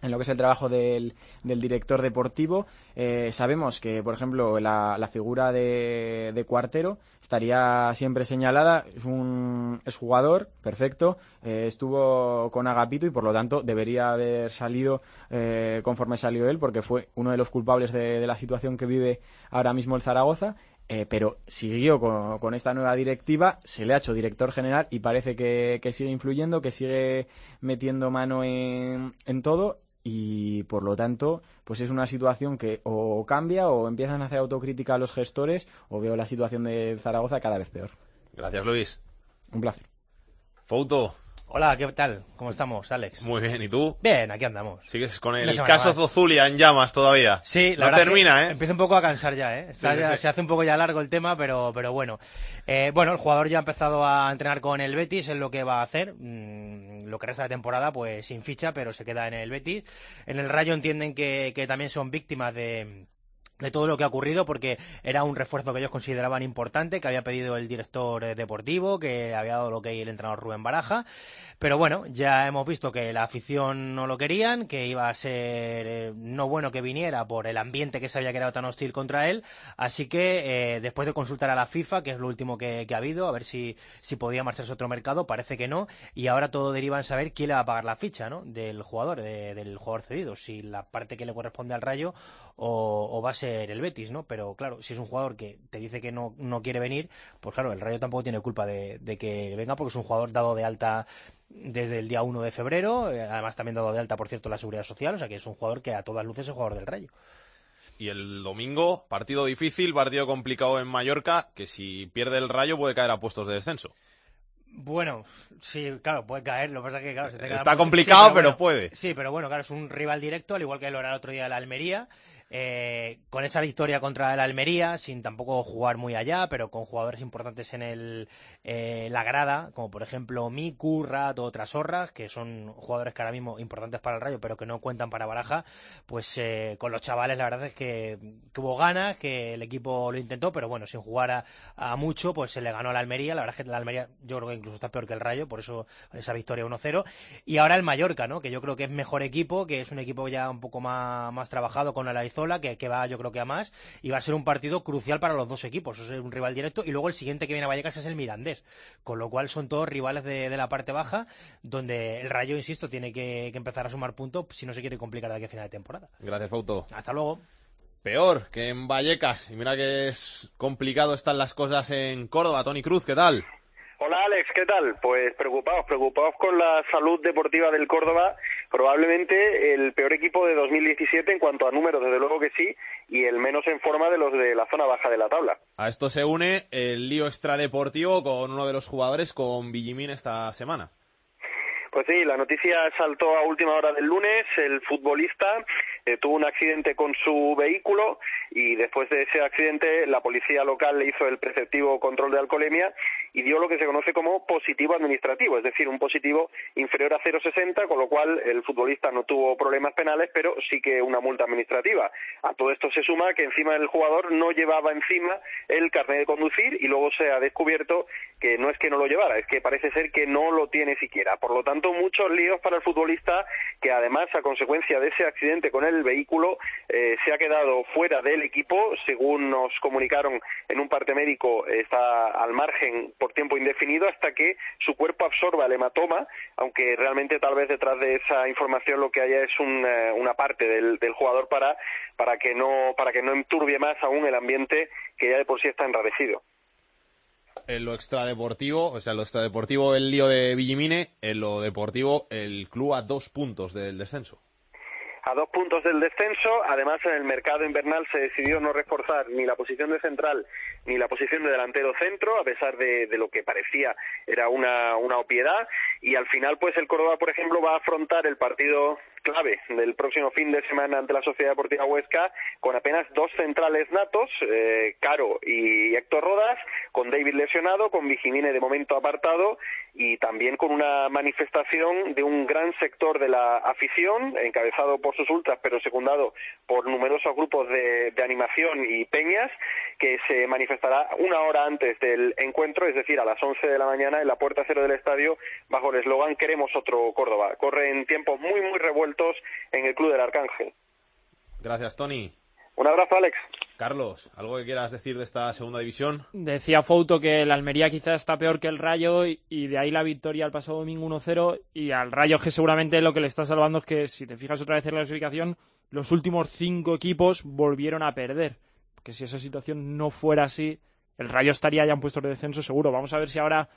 en lo que es el trabajo del, del director deportivo. Eh, sabemos que, por ejemplo, la, la figura de, de, Cuartero estaría siempre señalada. Es un es jugador, perfecto. Eh, estuvo con Agapito y, por lo tanto, debería haber salido eh, conforme salió él, porque fue uno de los culpables de, de la situación que vive ahora mismo el Zaragoza. Eh, pero siguió con, esta nueva directiva, se le ha hecho director general y parece que, sigue influyendo, que sigue metiendo mano en todo y por lo tanto pues es una situación que o cambia o empiezan a hacer autocrítica a los gestores o veo la situación de Zaragoza cada vez peor. Gracias Luis. Un placer. Foto. Hola, ¿qué tal? ¿Cómo estamos, Alex? Muy bien, ¿y tú? Bien, aquí andamos. ¿Sigues con el caso más. Zozulia en llamas todavía? Sí, la no verdad termina, que ¿eh? Empieza un poco a cansar ya, ¿eh? Sí, sí, ya, sí. Se hace un poco ya largo el tema, pero, pero bueno. Eh, bueno, el jugador ya ha empezado a entrenar con el Betis, es lo que va a hacer. Mm, lo que resta de temporada, pues sin ficha, pero se queda en el Betis. En el Rayo entienden que, que también son víctimas de de todo lo que ha ocurrido porque era un refuerzo que ellos consideraban importante, que había pedido el director eh, deportivo, que había dado lo que el entrenador Rubén Baraja. Pero bueno, ya hemos visto que la afición no lo querían, que iba a ser eh, no bueno que viniera por el ambiente que se había creado tan hostil contra él. Así que eh, después de consultar a la FIFA, que es lo último que, que ha habido, a ver si, si podía marcharse otro mercado, parece que no. Y ahora todo deriva en saber quién le va a pagar la ficha ¿no? del jugador, de, del jugador cedido, si la parte que le corresponde al Rayo o, o va a ser el Betis, ¿no? Pero claro, si es un jugador que te dice que no, no quiere venir, pues claro, el Rayo tampoco tiene culpa de, de, que venga porque es un jugador dado de alta desde el día 1 de febrero, eh, además también dado de alta, por cierto, la Seguridad Social, o sea que es un jugador que a todas luces es jugador del Rayo. Y el domingo, partido difícil, partido complicado en Mallorca, que si pierde el Rayo puede caer a puestos de descenso. Bueno, sí, claro, puede caer. Lo que pasa es que, claro, se te Está complicado, sí, pero, bueno, puede. Sí, pero bueno, claro, es un rival directo, al igual que lo era el otro día la Almería. Eh, con esa victoria contra el Almería, sin tampoco jugar muy allá, pero con jugadores importantes en el, eh, la grada, como por ejemplo Miku, Rat o Trasorras, que son jugadores que ahora mismo importantes para el Rayo, pero que no cuentan para Baraja, pues eh, con los chavales la verdad es que, que, hubo ganas, que el equipo lo intentó, pero bueno, sin jugar a, mucho, pues se le ganó a la Almería. La verdad es que la Almería yo creo que incluso está peor que el Rayo, por eso esa victoria 1-0. Y ahora el Mallorca, ¿no? Que yo creo que es mejor equipo, que es un equipo ya un poco más, más trabajado con que, que, va yo creo que a más y va a ser un partido crucial para los dos equipos, es un rival directo y luego el siguiente que viene a Vallecas es el Mirandés, con lo cual son todos rivales de, de la parte baja donde el Rayo, insisto, tiene que, que, empezar a sumar puntos si no se quiere complicar de aquí a final de temporada. Gracias, Pauto. Hasta luego. Peor que en Vallecas y mira que es complicado están las cosas en Córdoba. Tony Cruz, ¿qué tal? Hola Alex, ¿qué tal? Pues preocupados, preocupados con la salud deportiva del Córdoba, probablemente el peor equipo de 2017 en cuanto a números, desde luego que sí, y el menos en forma de los de la zona baja de la tabla. A esto se une el lío extradeportivo con uno de los jugadores, con Villimín esta semana. Pues sí, la noticia saltó a última hora del lunes. El futbolista eh, tuvo un accidente con su vehículo y después de ese accidente la policía local le hizo el preceptivo control de alcoholemia y dio lo que se conoce como positivo administrativo, es decir, un positivo inferior a 0,60, con lo cual el futbolista no tuvo problemas penales, pero sí que una multa administrativa. A todo esto se suma que encima el jugador no llevaba encima el carnet de conducir y luego se ha descubierto que no es que no lo llevara, es que parece ser que no lo tiene siquiera. Por lo tanto, muchos líos para el futbolista que además a consecuencia de ese accidente con el vehículo eh, se ha quedado fuera del equipo, según nos comunicaron en un parte médico está al margen por tiempo indefinido hasta que su cuerpo absorba el hematoma, aunque realmente tal vez detrás de esa información lo que haya es un, eh, una parte del, del, jugador para, para, que no, para que no enturbie más aún el ambiente que ya de por sí está enrarecido. En lo extradeportivo, o sea, en lo extradeportivo el lío de Villimine, en lo deportivo el club a dos puntos del descenso a dos puntos del descenso. Además, en el mercado invernal se decidió no reforzar ni la posición de central ni la posición de delantero centro, a pesar de, lo que parecía era una, una opiedad. Y al final, pues el Córdoba, por ejemplo, va a afrontar el partido clave del próximo fin de semana ante la Sociedad Deportiva Huesca con apenas dos centrales natos, eh, Caro y Héctor Rodas, con David lesionado, con Vigimine de momento apartado y también con una manifestación de un gran sector de la afición, encabezado por sus ultras, pero secundado por numerosos grupos de, de animación y peñas, que se manifestará una hora antes del encuentro, es decir, a las 11 de la mañana en la puerta cero del estadio, bajo el eslogan Queremos otro Córdoba. Corren tiempos muy, muy revueltos en el Club del Arcángel. Gracias, Tony. Un abrazo, Alex. Carlos, ¿algo que quieras decir de esta segunda división? Decía Fouto que el Almería quizás está peor que el Rayo y, de ahí la victoria el pasado domingo 1-0 y al Rayo que seguramente lo que le está salvando es que si te fijas otra vez en la clasificación, los últimos cinco equipos volvieron a perder. Porque si esa situación no fuera así, el Rayo estaría ya en puestos de descenso seguro. Vamos a ver si ahora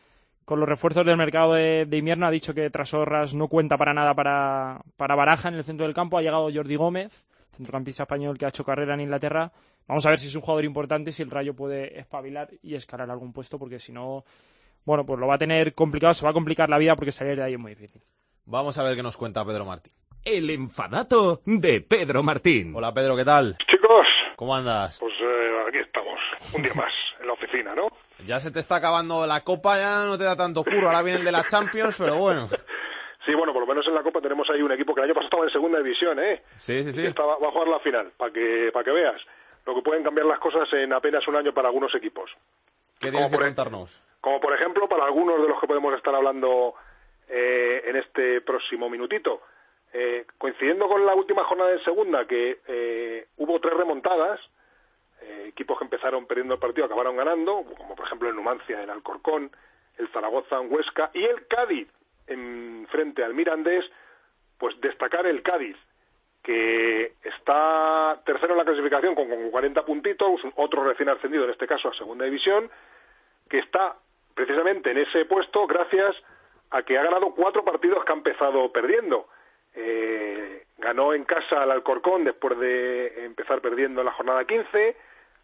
con los refuerzos del mercado de, de invierno ha dicho que Trasorras no cuenta para nada para, para Baraja en el centro del campo. Ha llegado Jordi Gómez, centrocampista español que ha hecho carrera en Inglaterra. Vamos a ver si es un jugador importante, si el Rayo puede espabilar y escalar algún puesto, porque si no, bueno, pues lo va a tener complicado, se va a complicar la vida porque salir de ahí es muy difícil. Vamos a ver qué nos cuenta Pedro Martín. El enfadato de Pedro Martín. Hola Pedro, ¿qué tal? Chicos, ¿Cómo andas? pues eh, aquí estamos, un día más en la oficina, ¿no? Ya se te está acabando la copa, ya no te da tanto curro. Ahora viene el de la Champions, pero bueno. Sí, bueno, por lo menos en la Copa tenemos ahí un equipo que el año pasado estaba en segunda división, ¿eh? Sí, sí, sí. Y estaba, va a jugar la final, para que, para que veas lo que pueden cambiar las cosas en apenas un año para algunos equipos. ¿Qué tienes que? Como por ejemplo para algunos de los que podemos estar hablando eh, en este próximo minutito. Eh, coincidiendo con la última jornada en segunda, que eh, hubo tres remontadas, eh, equipos que empezaron perdiendo el partido acabaron ganando, como por ejemplo el Numancia en Alcorcón, el Zaragoza en Huesca y el Cádiz en frente al Mirandés, pues destacar el Cádiz, que está tercero en la clasificación con, con 40 puntitos, otro recién ascendido en este caso a segunda división, que está precisamente en ese puesto gracias a que ha ganado cuatro partidos que ha empezado perdiendo. Eh, ganó en casa al Alcorcón después de empezar perdiendo en la jornada 15,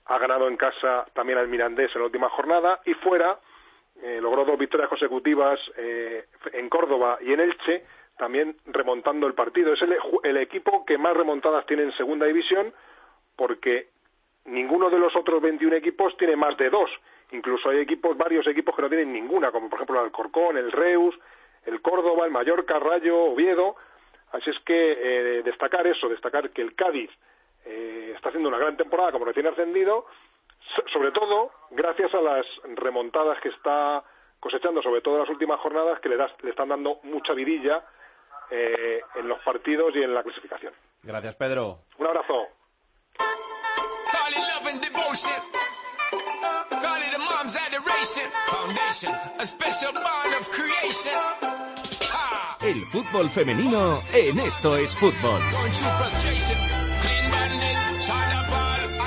ha ganado en casa también al Mirandés en la última jornada y fuera eh, logró dos victorias consecutivas eh, en Córdoba y en Elche, también remontando el partido. Es el, el equipo que más remontadas tiene en segunda división porque ninguno de los otros 21 equipos tiene más de dos. Incluso hay equipos, varios equipos que no tienen ninguna, como por ejemplo el Alcorcón, el Reus, el Córdoba, el Mallorca, Rayo, Oviedo. Así es que eh, destacar eso, destacar que el Cádiz eh, está haciendo una gran temporada como recién ascendido, so- sobre todo gracias a las remontadas que está cosechando, sobre todo en las últimas jornadas, que le, das- le están dando mucha vidilla eh, en los partidos y en la clasificación. Gracias, Pedro. Un abrazo. Ah, El fútbol femenino en Esto es Fútbol.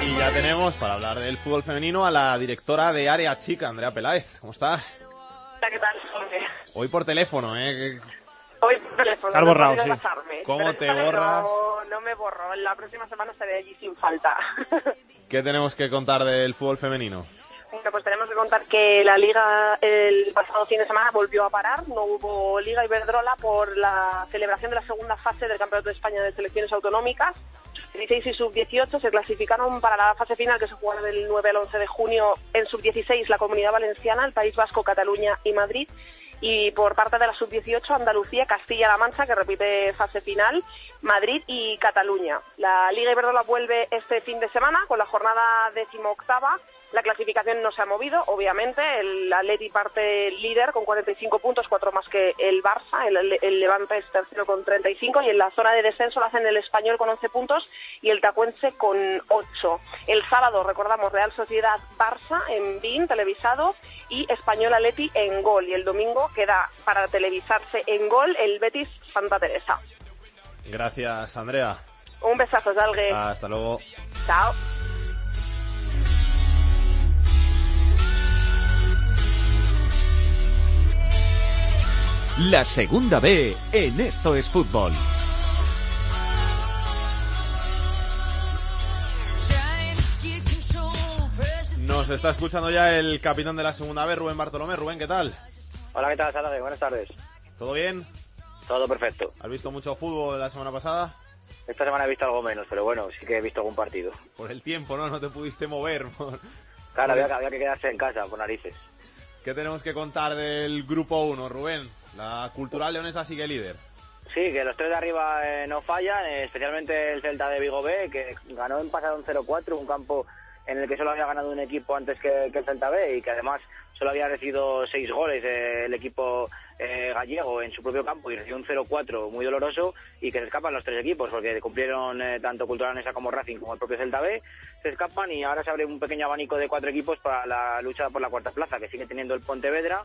Y ya tenemos, para hablar del fútbol femenino, a la directora de Área Chica, Andrea Peláez. ¿Cómo estás? Hola, ¿qué tal? Hoy por teléfono, ¿eh? Hoy por teléfono. No borrado, sí. pasarme, ¿Cómo te borras? No, no me borro. La próxima semana estaré allí sin falta. ¿Qué tenemos que contar del fútbol femenino? Bueno, pues tenemos que contar que la liga el pasado fin de semana volvió a parar. No hubo Liga Iberdrola por la celebración de la segunda fase del Campeonato de España de Selecciones Autonómicas. 16 y sub-18 se clasificaron para la fase final que se jugará del 9 al 11 de junio en sub-16 la Comunidad Valenciana, el País Vasco, Cataluña y Madrid. Y por parte de la sub-18 Andalucía, Castilla-La Mancha, que repite fase final, Madrid y Cataluña. La Liga Iberdrola vuelve este fin de semana con la jornada decimoctava. La clasificación no se ha movido, obviamente. El Atleti parte líder con 45 puntos, cuatro más que el Barça. El, el Levante es tercero con 35 y en la zona de descenso lo hacen el Español con 11 puntos y el Tacuense con 8. El sábado, recordamos, Real Sociedad Barça en BIN, televisado, y Español Atleti en Gol. Y el domingo queda para televisarse en Gol el Betis Santa Teresa. Gracias, Andrea. Un besazo, Salgue. Hasta luego. Chao. La segunda B en Esto es Fútbol. Nos está escuchando ya el capitán de la segunda B, Rubén Bartolomé. Rubén, ¿qué tal? Hola, ¿qué tal, Salade? Buenas tardes. ¿Todo bien? Todo perfecto. ¿Has visto mucho fútbol la semana pasada? Esta semana he visto algo menos, pero bueno, sí que he visto algún partido. Por el tiempo, ¿no? No te pudiste mover. por- Claro, había, había que quedarse en casa, por narices. ¿Qué tenemos que contar del grupo 1, Rubén? La Cultural Leonesa sigue líder. Sí, que los tres de arriba eh, no fallan, eh, especialmente el Celta de Vigo B, que ganó en pasado un 0-4, un campo en el que solo había ganado un equipo antes que, que el Celta B y que además solo había recibido seis goles el equipo eh, gallego en su propio campo y recibió un 0-4 muy doloroso y que se escapan los tres equipos porque cumplieron eh, tanto Cultural Leonesa como Racing como el propio Celta B, se escapan y ahora se abre un pequeño abanico de cuatro equipos para la lucha por la cuarta plaza que sigue teniendo el Pontevedra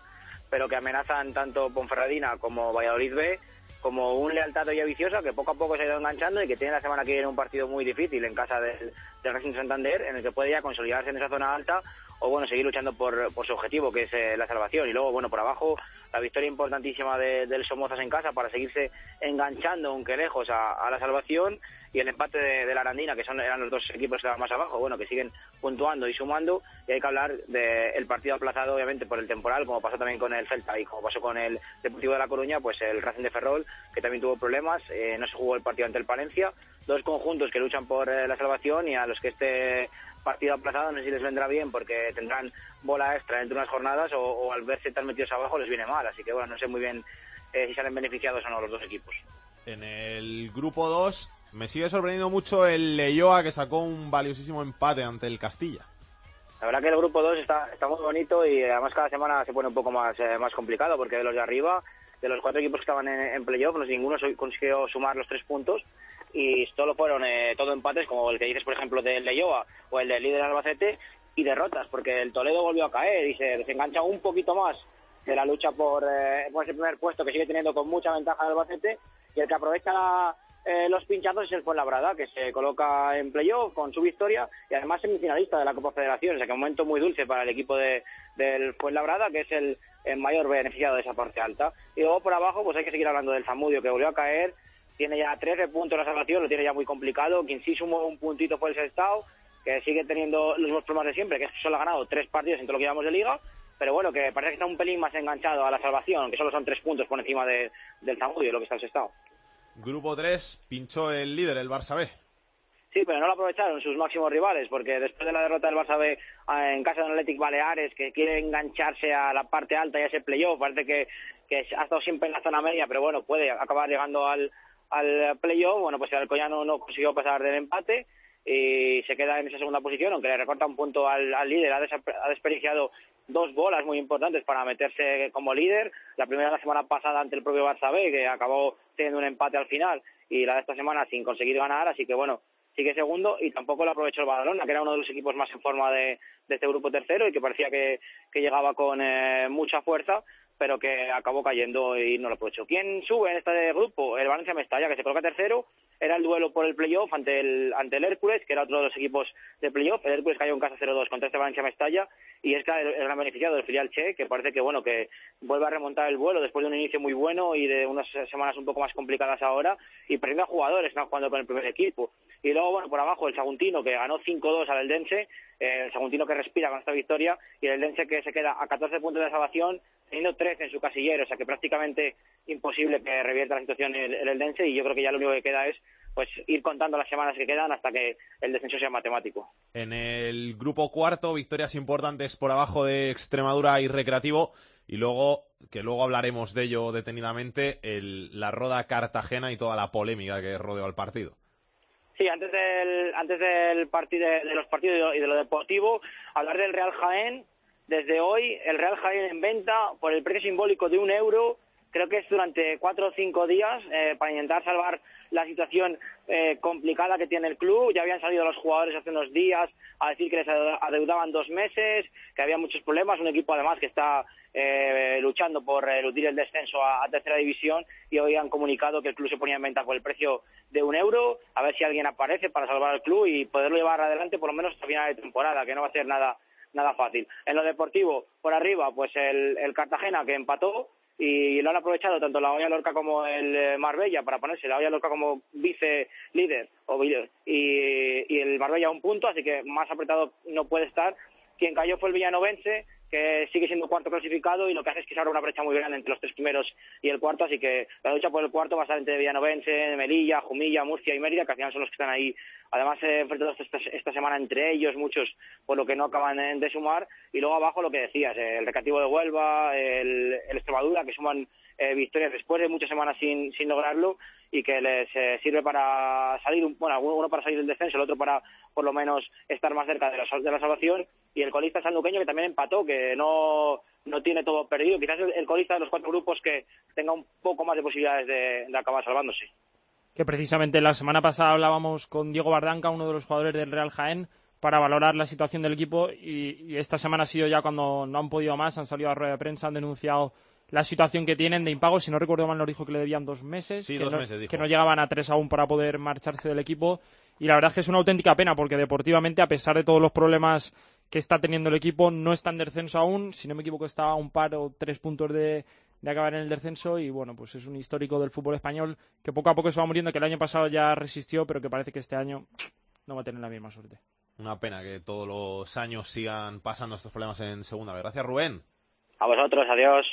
pero que amenazan tanto Ponferradina como Valladolid B como un Lealtad ya viciosa que poco a poco se ha ido enganchando y que tiene la semana que viene un partido muy difícil en casa del, del Racing Santander en el que puede ya consolidarse en esa zona alta o bueno seguir luchando por, por su objetivo que es eh, la salvación. Y luego bueno por abajo la victoria importantísima de- del Somozas en casa para seguirse enganchando aunque lejos a, a la salvación. Y el empate de, de la Arandina que son eran los dos equipos que estaban más abajo bueno que siguen puntuando y sumando. Y hay que hablar del partido aplazado obviamente por el temporal como pasó también con el Celta y como pasó con el Deportivo de La Coruña pues el Racing de Ferrol que también tuvo problemas eh, no se jugó el partido ante el Palencia. Dos conjuntos que luchan por eh, la salvación y a los que este partido aplazado no sé si les vendrá bien porque tendrán bola extra entre unas jornadas o, o al verse tan metidos abajo les viene mal. Así que bueno no sé muy bien eh, si salen beneficiados o no los dos equipos. En el grupo 2 me sigue sorprendiendo mucho el Leyoa que sacó un valiosísimo empate ante el Castilla. La verdad que el grupo 2 está, está muy bonito y además cada semana se pone un poco más, eh, más complicado porque de los de arriba, de los cuatro equipos que estaban en, en playoff, ninguno consiguió sumar los tres puntos y solo fueron eh, todo empates como el que dices por ejemplo del Leyoa o el del líder Albacete y derrotas porque el Toledo volvió a caer y se desengancha un poquito más de la lucha por, eh, por ese primer puesto que sigue teniendo con mucha ventaja el Albacete y el que aprovecha eh, los pinchazos es el Fuenlabrada, que se coloca en playoff con su victoria y además semifinalista de la Copa Federación, o sea que un momento muy dulce para el equipo de, del Fuenlabrada, que es el, el mayor beneficiado de esa parte alta. Y luego por abajo pues hay que seguir hablando del Zamudio, que volvió a caer, tiene ya 13 puntos la salvación, lo tiene ya muy complicado, quien sí sumó un puntito fue el Sestao, que sigue teniendo los mismos problemas de siempre, que solo ha ganado tres partidos en todo lo que llevamos de liga, pero bueno, que parece que está un pelín más enganchado a la salvación, que solo son tres puntos por encima de- del Zamudio, lo que está el Sestao. Grupo 3 pinchó el líder, el Barça B. Sí, pero no lo aprovecharon sus máximos rivales, porque después de la derrota del Barça B eh, en casa del Athletic Baleares, que quiere engancharse a la parte alta y a ese playoff, parece que, que ha estado siempre en la zona media, pero bueno, puede acabar llegando al, al playoff. Bueno, pues el Alcoyano no consiguió pasar del empate y se queda en esa segunda posición, aunque le recorta un punto al, al líder, ha, ha desperdiciado dos bolas muy importantes para meterse como líder. La primera la semana pasada ante el propio Barça B, que acabó teniendo un empate al final, y la de esta semana sin conseguir ganar, así que bueno, sigue segundo y tampoco lo aprovechó el Badalona, que era uno de los equipos más en forma de, de este grupo tercero y que parecía que, que llegaba con eh, mucha fuerza, pero que acabó cayendo y no lo aprovechó. ¿Quién sube en este grupo? El Valencia Mestalla, que se coloca tercero. Era el duelo por el playoff ante el, ante el Hércules, que era otro de los equipos de playoff. El Hércules cayó en casa 0-2 contra este Valencia Mestalla y es que el, gran beneficiado del filial Che, que parece que bueno que vuelve a remontar el vuelo después de un inicio muy bueno y de unas semanas un poco más complicadas ahora y perdiendo a jugadores, están jugando con el primer equipo. Y luego, bueno, por abajo el Saguntino, que ganó 5-2 al Eldense, el Saguntino que respira con esta victoria, y el Eldense que se queda a 14 puntos de salvación, teniendo 13 en su casillero, o sea que prácticamente imposible que revierta la situación el, el Eldense, y yo creo que ya lo único que queda es pues ir contando las semanas que quedan hasta que el descenso sea matemático. En el grupo cuarto, victorias importantes por abajo de Extremadura y Recreativo. Y luego, que luego hablaremos de ello detenidamente, el, la Roda Cartagena y toda la polémica que rodeó al partido. Sí, antes del, antes del partido, de los partidos y de lo deportivo, hablar del Real Jaén. Desde hoy, el Real Jaén en venta por el precio simbólico de un euro. Creo que es durante cuatro o cinco días eh, para intentar salvar la situación eh, complicada que tiene el club. Ya habían salido los jugadores hace unos días a decir que les adeudaban dos meses, que había muchos problemas. Un equipo además que está eh, luchando por eludir el descenso a, a, tercera división y hoy han comunicado que el club se ponía en venta por el precio de un euro. A ver si alguien aparece para salvar al club y poderlo llevar adelante por lo menos hasta final de temporada, que no va a ser nada nada fácil. En lo deportivo, por arriba, pues el, el Cartagena que empató y lo han aprovechado tanto la Olla Lorca como el eh, Marbella para ponerse la Olla Lorca como vice líder o, y, y el Marbella un punto, así que más apretado no puede estar. Quien cayó fue el Villanovense, que sigue siendo cuarto clasificado y lo que hace es que se abra una brecha muy grande entre los tres primeros y el cuarto, así que la lucha por el cuarto va a estar entre Villanovense, Melilla, Jumilla, Murcia y Mérida, que al final son los que están ahí. Además, se enfrentados esta, esta semana entre ellos, muchos por lo que no acaban eh, de sumar, y luego abajo lo que decías, el Recativo de Huelva, el, el Extremadura, que suman eh, victorias después de muchas semanas sin, sin lograrlo y que les eh, sirve para salir, bueno, uno para salir del descenso, el otro para por lo menos estar más cerca de la, de la salvación y el colista sanluqueño que también empató, que no, no tiene todo perdido, quizás el, colista de los cuatro grupos que tenga un poco más de posibilidades de, de acabar salvándose. Que precisamente la semana pasada hablábamos con Diego Bardanca, uno de los jugadores del Real Jaén, para valorar la situación del equipo y, y, esta semana ha sido ya cuando no han podido más, han salido a rueda de prensa, han denunciado la situación que tienen de impago. Si no recuerdo mal, nos dijo que le debían dos meses, Sí, que, dos no, meses, dijo. que no llegaban a tres aún para poder marcharse del equipo. Y la verdad es que es una auténtica pena porque deportivamente, a pesar de todos los problemas que está teniendo el equipo, no está en descenso aún. Si no me equivoco, está a un par o tres puntos de, de acabar en el descenso. Y bueno, pues es un histórico del fútbol español que poco a poco se va muriendo, que el año pasado ya resistió, pero que parece que este año no va a tener la misma suerte. Una pena que todos los años sigan pasando estos problemas en segunda vez. Gracias, Rubén. A vosotros, adiós.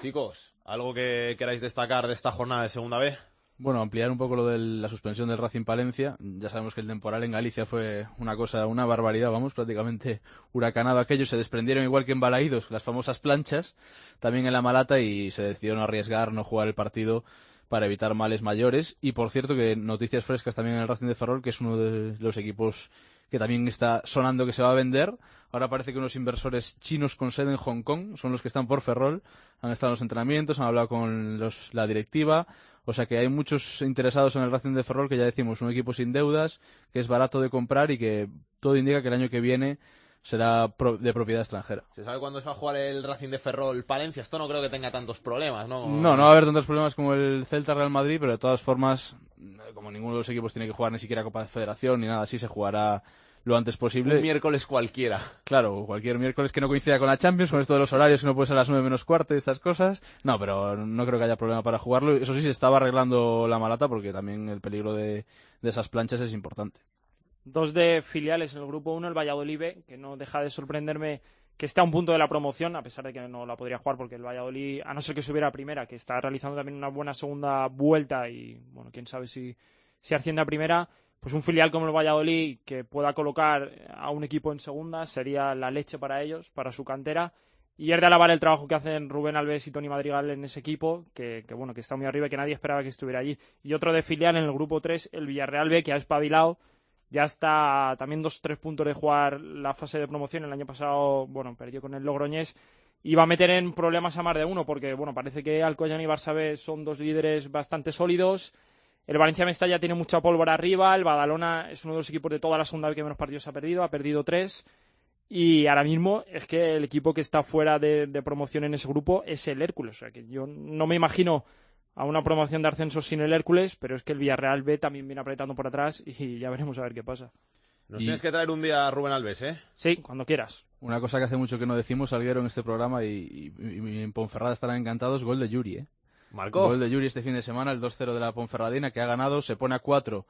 Chicos, ¿algo que queráis destacar de esta jornada de segunda B? Bueno, ampliar un poco lo de la suspensión del Racing Palencia. Ya sabemos que el temporal en Galicia fue una cosa, una barbaridad, vamos, prácticamente huracanado aquello. Se desprendieron igual que en Balaídos las famosas planchas, también en la Malata, y se decidió no arriesgar, no jugar el partido para evitar males mayores. Y por cierto que noticias frescas también en el Racing de Ferrol, que es uno de los equipos que también está sonando que se va a vender. Ahora parece que unos inversores chinos con sede en Hong Kong son los que están por Ferrol. Han estado en los entrenamientos, han hablado con los, la directiva. O sea que hay muchos interesados en el Racing de Ferrol, que ya decimos, un equipo sin deudas, que es barato de comprar y que todo indica que el año que viene será pro- de propiedad extranjera. ¿Se sabe cuándo se va a jugar el Racing de Ferrol Palencia? Esto no creo que tenga tantos problemas, ¿no? No, no va a haber tantos problemas como el Celta Real Madrid, pero de todas formas, como ninguno de los equipos tiene que jugar ni siquiera Copa de Federación ni nada así, se jugará lo antes posible. Un miércoles cualquiera. Claro, cualquier miércoles que no coincida con la Champions, con esto de los horarios, uno puede ser a las 9 menos cuarto y estas cosas. No, pero no creo que haya problema para jugarlo. Eso sí, se estaba arreglando la malata porque también el peligro de, de esas planchas es importante. Dos de filiales en el grupo 1, el Valladolid que no deja de sorprenderme que esté a un punto de la promoción, a pesar de que no la podría jugar porque el Valladolid, a no ser que subiera a primera, que está realizando también una buena segunda vuelta y, bueno, quién sabe si, si asciende a primera, pues un filial como el Valladolid que pueda colocar a un equipo en segunda sería la leche para ellos, para su cantera. Y es de alabar el trabajo que hacen Rubén Alves y Tony Madrigal en ese equipo, que, que, bueno, que está muy arriba y que nadie esperaba que estuviera allí. Y otro de filial en el grupo 3, el Villarreal B, que ha espabilado, ya está también dos tres puntos de jugar la fase de promoción. El año pasado, bueno, perdió con el Logroñés y va a meter en problemas a más de uno, porque, bueno, parece que Alcoyano y Barça son dos líderes bastante sólidos. El Valencia Mestalla tiene mucha pólvora arriba. El Badalona es uno de los equipos de toda la segunda vez que menos partidos ha perdido. Ha perdido tres. Y ahora mismo es que el equipo que está fuera de, de, promoción en ese grupo es el Hércules. O sea que yo no me imagino a una promoción de ascenso sin el Hércules, pero es que el Villarreal B también viene apretando por atrás y ya veremos a ver qué pasa. Nos y... tienes que traer un día a Rubén Alves, ¿eh? Sí, cuando quieras. Una cosa que hace mucho que no decimos, Alguero, en este programa y, y, y en Ponferrada estarán encantados, gol de Yuri, ¿eh? Marcó. Gol de Yuri este fin de semana, el 2-0 de la Ponferradina, que ha ganado, se pone a 4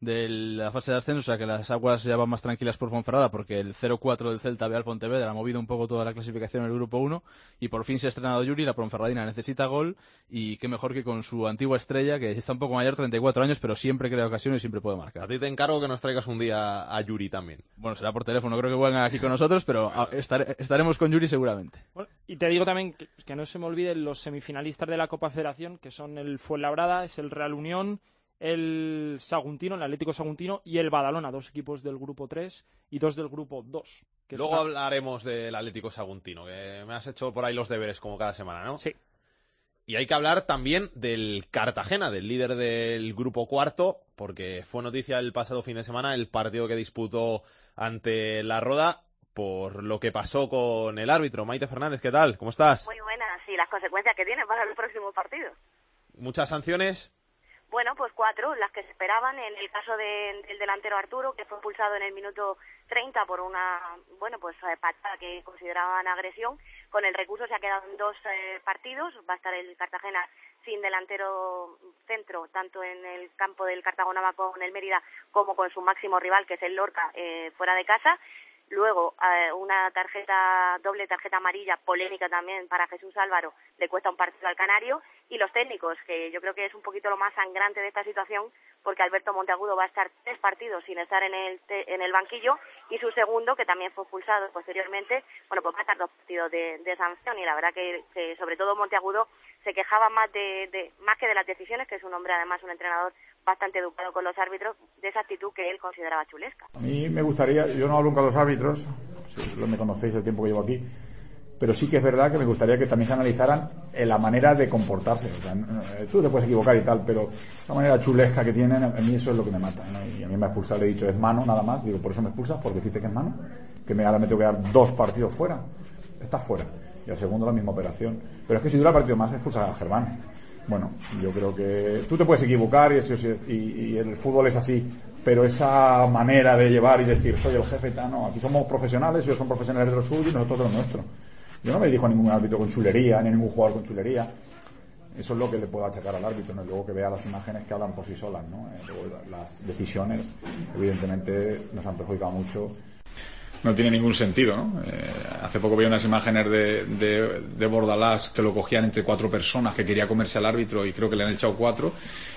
de la fase de ascenso, o sea que las aguas ya van más tranquilas por Ponferrada porque el 0-4 del Celta ve al Pontevedra ha movido un poco toda la clasificación en el grupo 1 y por fin se ha estrenado Yuri, la Ponferradina necesita gol y qué mejor que con su antigua estrella que está un poco mayor, 34 años, pero siempre crea ocasiones y siempre puede marcar. A ti te encargo que nos traigas un día a Yuri también. Bueno, será por teléfono, creo que vengan aquí con nosotros, pero estar, estaremos con Yuri seguramente. Bueno, y te digo también que, que no se me olviden los semifinalistas de la Copa Federación, que son el Fuenlabrada, es el Real Unión, el Saguntino, el Atlético Saguntino y el Badalona, dos equipos del grupo 3 y dos del grupo 2. Que Luego una... hablaremos del Atlético Saguntino, que me has hecho por ahí los deberes como cada semana, ¿no? Sí. Y hay que hablar también del Cartagena, del líder del grupo cuarto, porque fue noticia el pasado fin de semana el partido que disputó ante la Roda por lo que pasó con el árbitro. Maite Fernández, ¿qué tal? ¿Cómo estás? Muy buenas, y las consecuencias que tiene para el próximo partido. ¿Muchas sanciones? Bueno, pues cuatro, las que se esperaban. En el caso de, del delantero Arturo, que fue expulsado en el minuto 30 por una, bueno, pues patada que consideraban agresión. Con el recurso se ha quedado en dos eh, partidos. Va a estar el Cartagena sin delantero centro, tanto en el campo del Cartagonava con el Mérida como con su máximo rival, que es el Lorca, eh, fuera de casa. Luego, eh, una tarjeta, doble tarjeta amarilla, polémica también para Jesús Álvaro, le cuesta un partido al Canario. Y los técnicos, que yo creo que es un poquito lo más sangrante de esta situación, porque Alberto Monteagudo va a estar tres partidos sin estar en el, en el banquillo. Y su segundo, que también fue expulsado posteriormente, bueno, pues va a estar dos partidos de, de sanción. Y la verdad que, que, sobre todo Monteagudo, se quejaba más, de, de, más que de las decisiones, que es un hombre, además, un entrenador bastante educado con los árbitros, de esa actitud que él consideraba chulesca. A mí me gustaría, yo no hablo con los árbitros, si me conocéis el tiempo que llevo aquí, pero sí que es verdad que me gustaría que también se analizaran en la manera de comportarse. O sea, tú te puedes equivocar y tal, pero la manera chulesca que tienen, a mí eso es lo que me mata. ¿no? Y a mí me ha expulsado, le he dicho, es mano nada más, digo, por eso me expulsas, porque decirte que es mano, que me, ahora me tengo que dar dos partidos fuera. Estás fuera. Y al segundo la misma operación. Pero es que si dura partido más, expulsa a Germán. Bueno, yo creo que tú te puedes equivocar y, el fútbol es así, pero esa manera de llevar y decir soy el jefe, no, aquí somos profesionales, ellos son profesionales de lo suyo y nosotros de lo nuestro. Yo no me dijo a ningún árbitro con chulería, ni a ningún jugador con chulería. Eso es lo que le puedo achacar al árbitro, ¿no? luego que vea las imágenes que hablan por sí solas, ¿no? Eh, las decisiones, evidentemente, nos han perjudicado mucho no tiene ningún sentido, ¿no? Eh, hace poco vi unas imágenes de, de, de, Bordalás que lo cogían entre cuatro personas que quería comerse al árbitro y creo que le han echado cuatro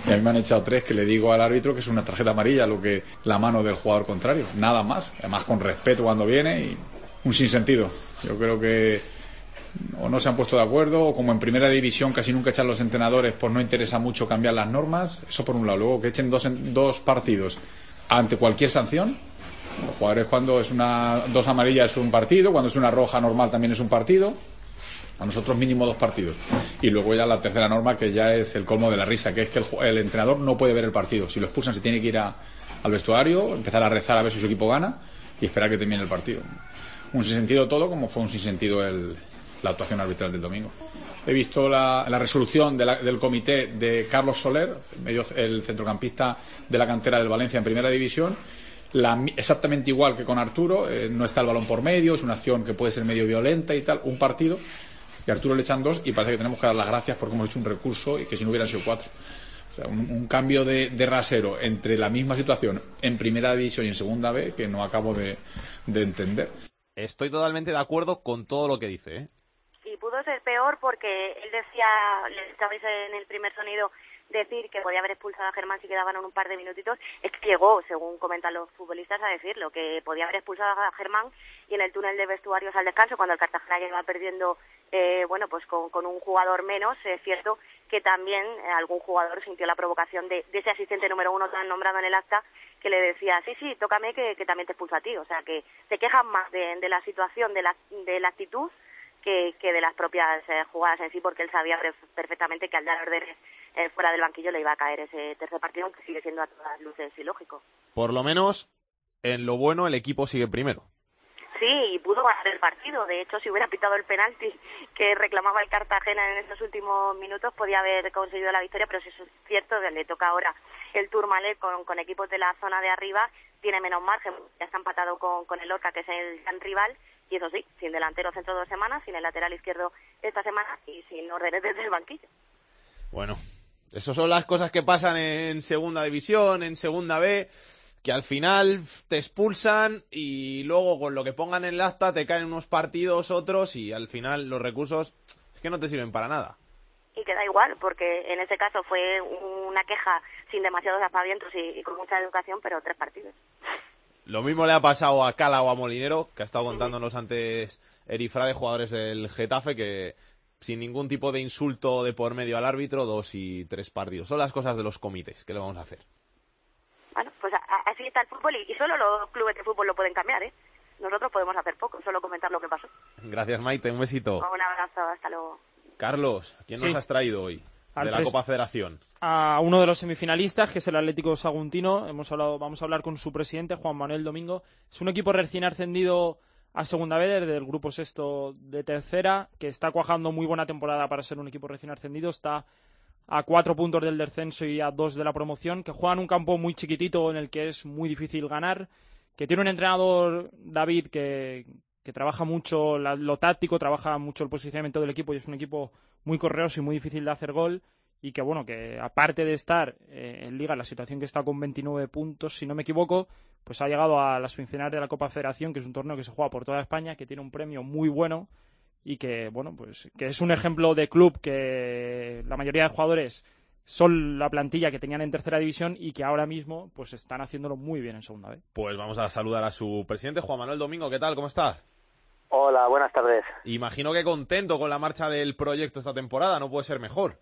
y a mí me han echado tres que le digo al árbitro que es una tarjeta amarilla lo que la mano del jugador contrario, nada más, además con respeto cuando viene y un sinsentido. Yo creo que o no se han puesto de acuerdo o como en primera división casi nunca echan los entrenadores pues no interesa mucho cambiar las normas, eso por un lado, luego que echen dos, dos partidos ante cualquier sanción los jugadores cuando es una dos amarillas es un partido, cuando es una roja normal también es un partido. A nosotros mínimo dos partidos. Y luego ya la tercera norma que ya es el colmo de la risa, que es que el, el entrenador no puede ver el partido. Si lo expulsan se tiene que ir a, al vestuario, empezar a rezar a ver si su equipo gana y esperar que termine el partido. Un sinsentido todo como fue un sinsentido el, la actuación arbitral del domingo. He visto la, la resolución del comité de Carlos Soler, el centrocampista de la cantera del Valencia en primera división, la, exactamente igual que con Arturo, eh, no está el balón por medio, es una acción que puede ser medio violenta y tal, un partido, y Arturo le echan dos y parece que tenemos que dar las gracias porque hemos hecho un recurso y que si no hubieran sido cuatro. Un, cambio de, rasero entre la misma situación en primera división y en segunda B que no acabo de, de entender. Estoy totalmente de acuerdo con todo lo que dice. ¿eh? Pudo ser peor porque él decía, le estabais en el primer sonido, decir que podía haber expulsado a Germán si quedaban un par de minutitos, es que llegó, según comentan los futbolistas, a decirlo, que podía haber expulsado a Germán y en el túnel de vestuarios al descanso, cuando el Cartagena iba perdiendo, eh, bueno, pues con, un jugador menos, es cierto que también eh, algún jugador sintió la provocación de, ese asistente número uno tan nombrado en el acta que le decía, sí, sí, tócame que, que también te expulso a ti. O sea, que se quejan más de, de la situación, de la, de la actitud que, que, de las propias eh, jugadas en sí, porque él sabía perfectamente que al dar órdenes eh, fuera del banquillo le iba a caer ese tercer partido, aunque sigue siendo a todas luces ilógico. Por lo menos, en lo bueno, el equipo sigue primero. Sí, y pudo ganar el partido. De hecho, si hubiera pitado el penalti que reclamaba el Cartagena en estos últimos minutos, podía haber conseguido la victoria, pero si eso es cierto, le toca ahora el Tourmalet con, con equipos de la zona de arriba, tiene menos margen, ya está empatado con, con el Orca, que es el gran rival, y eso sí, sin delantero centro dos semanas, sin el lateral izquierdo esta semana y sin órdenes desde el banquillo. Bueno, esas son las cosas que pasan en segunda división, en segunda B, que al final te expulsan y luego con lo que pongan en el acta te caen unos partidos, otros y al final los recursos es que no te sirven para nada. Y que da igual, porque en ese caso fue una queja sin demasiados aspavientos y, y con mucha educación, pero tres partidos. Lo mismo le ha pasado a Cala o a Molinero, que ha estado contándonos antes Erifra de jugadores del Getafe, que sin ningún tipo de insulto de por medio al árbitro, dos y tres partidos. Son las cosas de los comités. ¿Qué le vamos a hacer? Bueno, pues así está el fútbol y, y solo los clubes de fútbol lo pueden cambiar, ¿eh? Nosotros podemos hacer poco, solo comentar lo que pasó. Gracias, Maite. Un besito. Un abrazo. Hasta luego. Carlos, ¿quién sí. nos has traído hoy? De la Copa Federación. A uno de los semifinalistas, que es el Atlético Saguntino. Hemos hablado, vamos a hablar con su presidente, Juan Manuel Domingo. Es un equipo recién ascendido a segunda vez desde el grupo sexto de tercera, que está cuajando muy buena temporada para ser un equipo recién ascendido. Está a cuatro puntos del descenso y a dos de la promoción, que juega en un campo muy chiquitito en el que es muy difícil ganar, que tiene un entrenador, David, que, que trabaja mucho lo táctico, trabaja mucho el posicionamiento del equipo y es un equipo muy correoso y muy difícil de hacer gol. y que bueno, que aparte de estar eh, en liga la situación que está con 29 puntos, si no me equivoco, pues ha llegado a las semifinales de la Copa Federación, que es un torneo que se juega por toda España, que tiene un premio muy bueno y que bueno, pues que es un ejemplo de club que la mayoría de jugadores son la plantilla que tenían en tercera división y que ahora mismo pues están haciéndolo muy bien en segunda vez. Pues vamos a saludar a su presidente Juan Manuel Domingo, ¿qué tal? ¿Cómo estás? Hola, buenas tardes. Imagino que contento con la marcha del proyecto esta temporada, no puede ser mejor.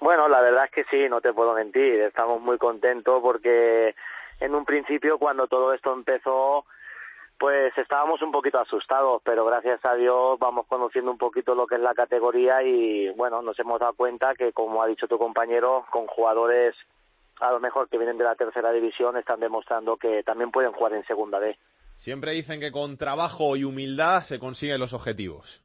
Bueno, la verdad es que sí, no te puedo mentir, estamos muy contentos porque en un principio cuando todo esto empezó pues estábamos un poquito asustados, pero gracias a Dios vamos conociendo un poquito lo que es la categoría y bueno, nos hemos dado cuenta que como ha dicho tu compañero, con jugadores a lo mejor que vienen de la tercera división están demostrando que también pueden jugar en segunda B. Siempre dicen que con trabajo y humildad se consiguen los objetivos.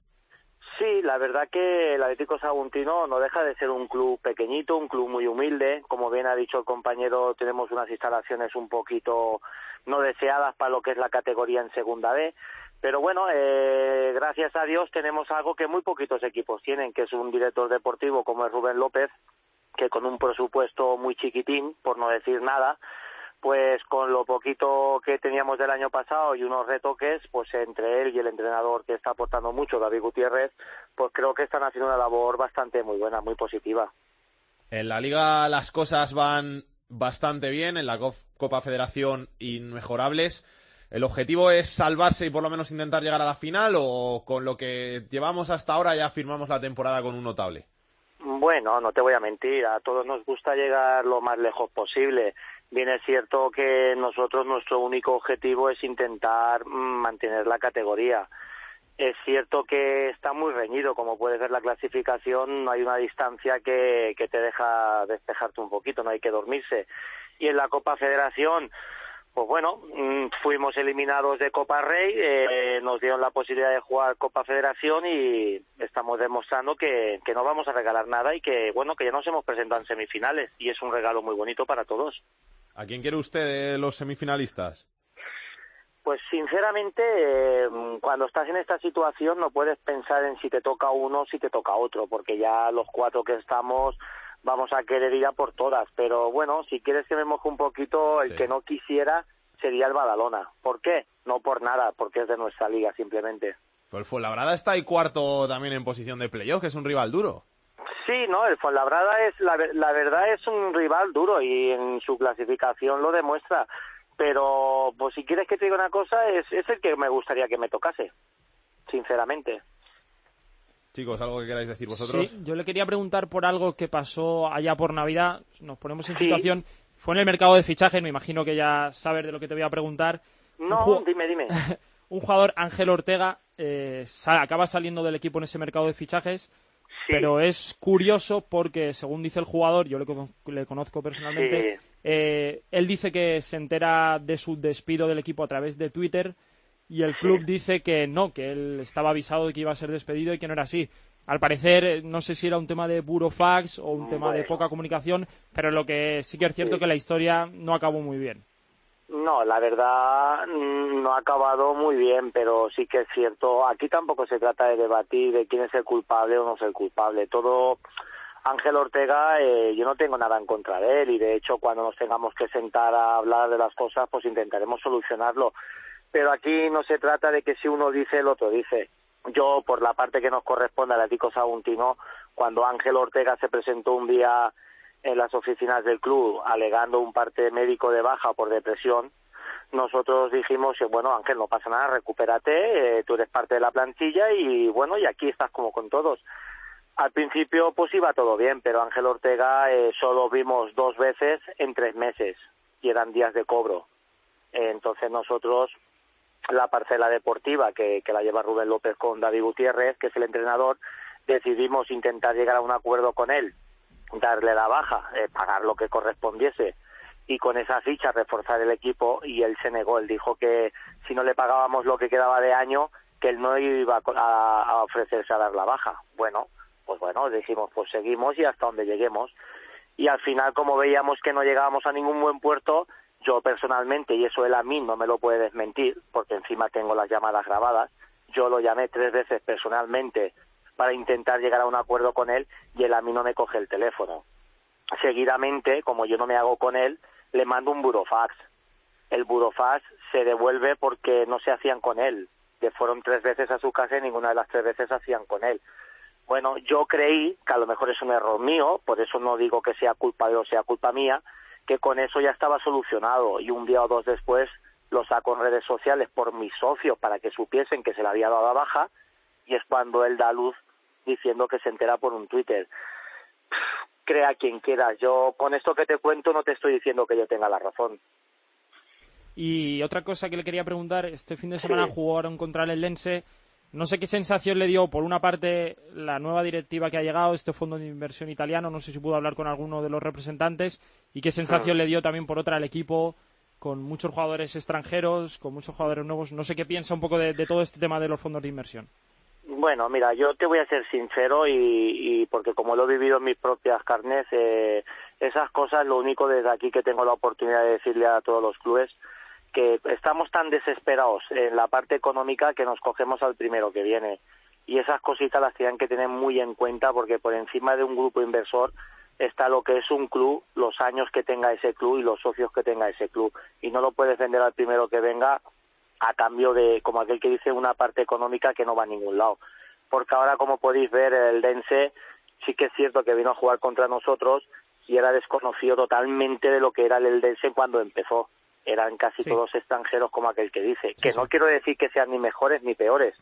Sí, la verdad que el Atlético Saguntino no deja de ser un club pequeñito, un club muy humilde. Como bien ha dicho el compañero, tenemos unas instalaciones un poquito no deseadas para lo que es la categoría en segunda B. Pero bueno, eh, gracias a Dios tenemos algo que muy poquitos equipos tienen, que es un director deportivo como es Rubén López, que con un presupuesto muy chiquitín, por no decir nada, pues con lo poquito que teníamos del año pasado y unos retoques, pues entre él y el entrenador que está aportando mucho, David Gutiérrez, pues creo que están haciendo una labor bastante muy buena, muy positiva. En la liga las cosas van bastante bien, en la Copa Federación inmejorables. ¿El objetivo es salvarse y por lo menos intentar llegar a la final o con lo que llevamos hasta ahora ya firmamos la temporada con un notable? Bueno, no te voy a mentir, a todos nos gusta llegar lo más lejos posible. Bien es cierto que nosotros nuestro único objetivo es intentar mm, mantener la categoría. Es cierto que está muy reñido, como puedes ver la clasificación, no hay una distancia que, que te deja despejarte un poquito, no hay que dormirse. Y en la Copa Federación, pues bueno, mm, fuimos eliminados de Copa Rey, eh, nos dieron la posibilidad de jugar Copa Federación y estamos demostrando que, que no vamos a regalar nada y que, bueno, que ya nos hemos presentado en semifinales y es un regalo muy bonito para todos. ¿A quién quiere usted de los semifinalistas? Pues sinceramente, eh, cuando estás en esta situación no puedes pensar en si te toca uno o si te toca otro, porque ya los cuatro que estamos vamos a querer ir a por todas. Pero bueno, si quieres que me moje un poquito, el que no quisiera sería el Badalona. ¿Por qué? No por nada, porque es de nuestra liga simplemente. Pues Fuenlabrada está ahí cuarto también en posición de playoff, que es un rival duro. Sí, no, el Fuenlabrada es, la, la verdad es un rival duro y en su clasificación lo demuestra. Pero, pues si quieres que te diga una cosa, es, es el que me gustaría que me tocase, sinceramente. Chicos, ¿algo que queráis decir vosotros? Sí, yo le quería preguntar por algo que pasó allá por Navidad. Nos ponemos en situación. Fue en el mercado de fichajes, me imagino que ya sabes de lo que te voy a preguntar. No, dime, dime. un jugador, Ángel Ortega, eh, acaba saliendo del equipo en ese mercado de fichajes. Pero es curioso porque, según dice el jugador, yo le, le conozco personalmente, eh, él dice que se entera de su despido del equipo a través de Twitter y el club dice que no, que él estaba avisado de que iba a ser despedido y que no era así. Al parecer, eh, no sé si era un tema de burofax o un tema de poca comunicación, pero lo que sí que es cierto que la historia no acabó muy bien. No, la verdad mm, no ha acabado muy bien, pero sí que es cierto. Aquí tampoco se trata de debatir de quién es el culpable o no es el culpable. Todo Ángel Ortega, eh, yo no tengo nada en contra de él y de hecho cuando nos tengamos que sentar a hablar de las cosas, pues intentaremos solucionarlo pero aquí no se trata de que si uno dice el otro dice. Yo, por la parte que nos corresponde al Atlético Saguntino, cuando Ángel Ortega se presentó un día en las oficinas del club alegando un parte médico de baja por depresión, nosotros dijimos, bueno, Ángel, no pasa nada, recupérate, eh, tú eres parte de la plantilla y bueno, y aquí estás como con todos. Al principio pues iba todo bien, pero Ángel Ortega eh, solo vimos dos veces en tres meses y eran días de cobro. entonces nosotros la parcela deportiva que, que la lleva Rubén López con David Gutiérrez, que es el entrenador, decidimos intentar llegar a un acuerdo con él, darle la baja, eh, pagar lo que correspondiese y con esa ficha reforzar el equipo y él se negó, él dijo que si no le pagábamos lo que quedaba de año, que él no iba a, a ofrecerse a dar la baja. Bueno, pues bueno, dijimos, pues seguimos y hasta donde lleguemos. Y al final, como veíamos que no llegábamos a ningún buen puerto, yo personalmente, y eso él a mí no me lo puede desmentir, porque encima tengo las llamadas grabadas, yo lo llamé tres veces personalmente para intentar llegar a un acuerdo con él y él a mí no me coge el teléfono. Seguidamente, como yo no me hago con él, le mando un burofax. El burofax se devuelve porque no se hacían con él. Que fueron tres veces a su casa y ninguna de las tres veces hacían con él. Bueno, yo creí que a lo mejor es un error mío, por eso no digo que sea culpa de o sea culpa mía, que con eso ya estaba solucionado y un día o dos después lo saco en redes sociales por mis socios para que supiesen que se le había dado a baja y es cuando él da luz diciendo que se entera por un Twitter. Crea quien quiera. Yo con esto que te cuento no te estoy diciendo que yo tenga la razón. Y otra cosa que le quería preguntar, este fin de semana jugaron contra el Lense. No sé qué sensación le dio, por una parte, la nueva directiva que ha llegado, este fondo de inversión italiano, no sé si pudo hablar con alguno de los representantes, y qué sensación le dio también, por otra, al equipo, con muchos jugadores extranjeros, con muchos jugadores nuevos. No sé qué piensa un poco de, de todo este tema de los fondos de inversión. Bueno, mira, yo te voy a ser sincero y, y porque como lo he vivido en mis propias carnes, eh, esas cosas, lo único desde aquí que tengo la oportunidad de decirle a todos los clubes que estamos tan desesperados en la parte económica que nos cogemos al primero que viene. Y esas cositas las tienen que tener muy en cuenta porque por encima de un grupo inversor está lo que es un club, los años que tenga ese club y los socios que tenga ese club. Y no lo puedes vender al primero que venga a cambio de, como aquel que dice, una parte económica que no va a ningún lado. Porque ahora, como podéis ver, el Dense sí que es cierto que vino a jugar contra nosotros y era desconocido totalmente de lo que era el Eldense cuando empezó eran casi todos extranjeros como aquel que dice. que no quiero decir que sean ni mejores ni peores,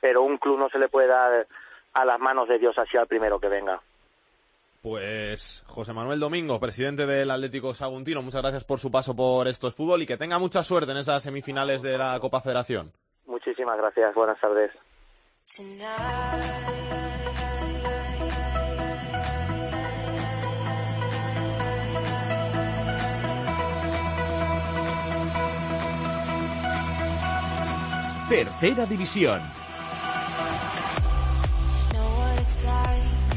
pero un club no se le puede dar a las manos de Dios así al primero que venga. Pues José Manuel Domingo, presidente del Atlético Saguntino, muchas gracias por su paso por estos fútbol y que tenga mucha suerte en esas semifinales de la Copa Federación. Muchísimas gracias, buenas tardes. Tercera División.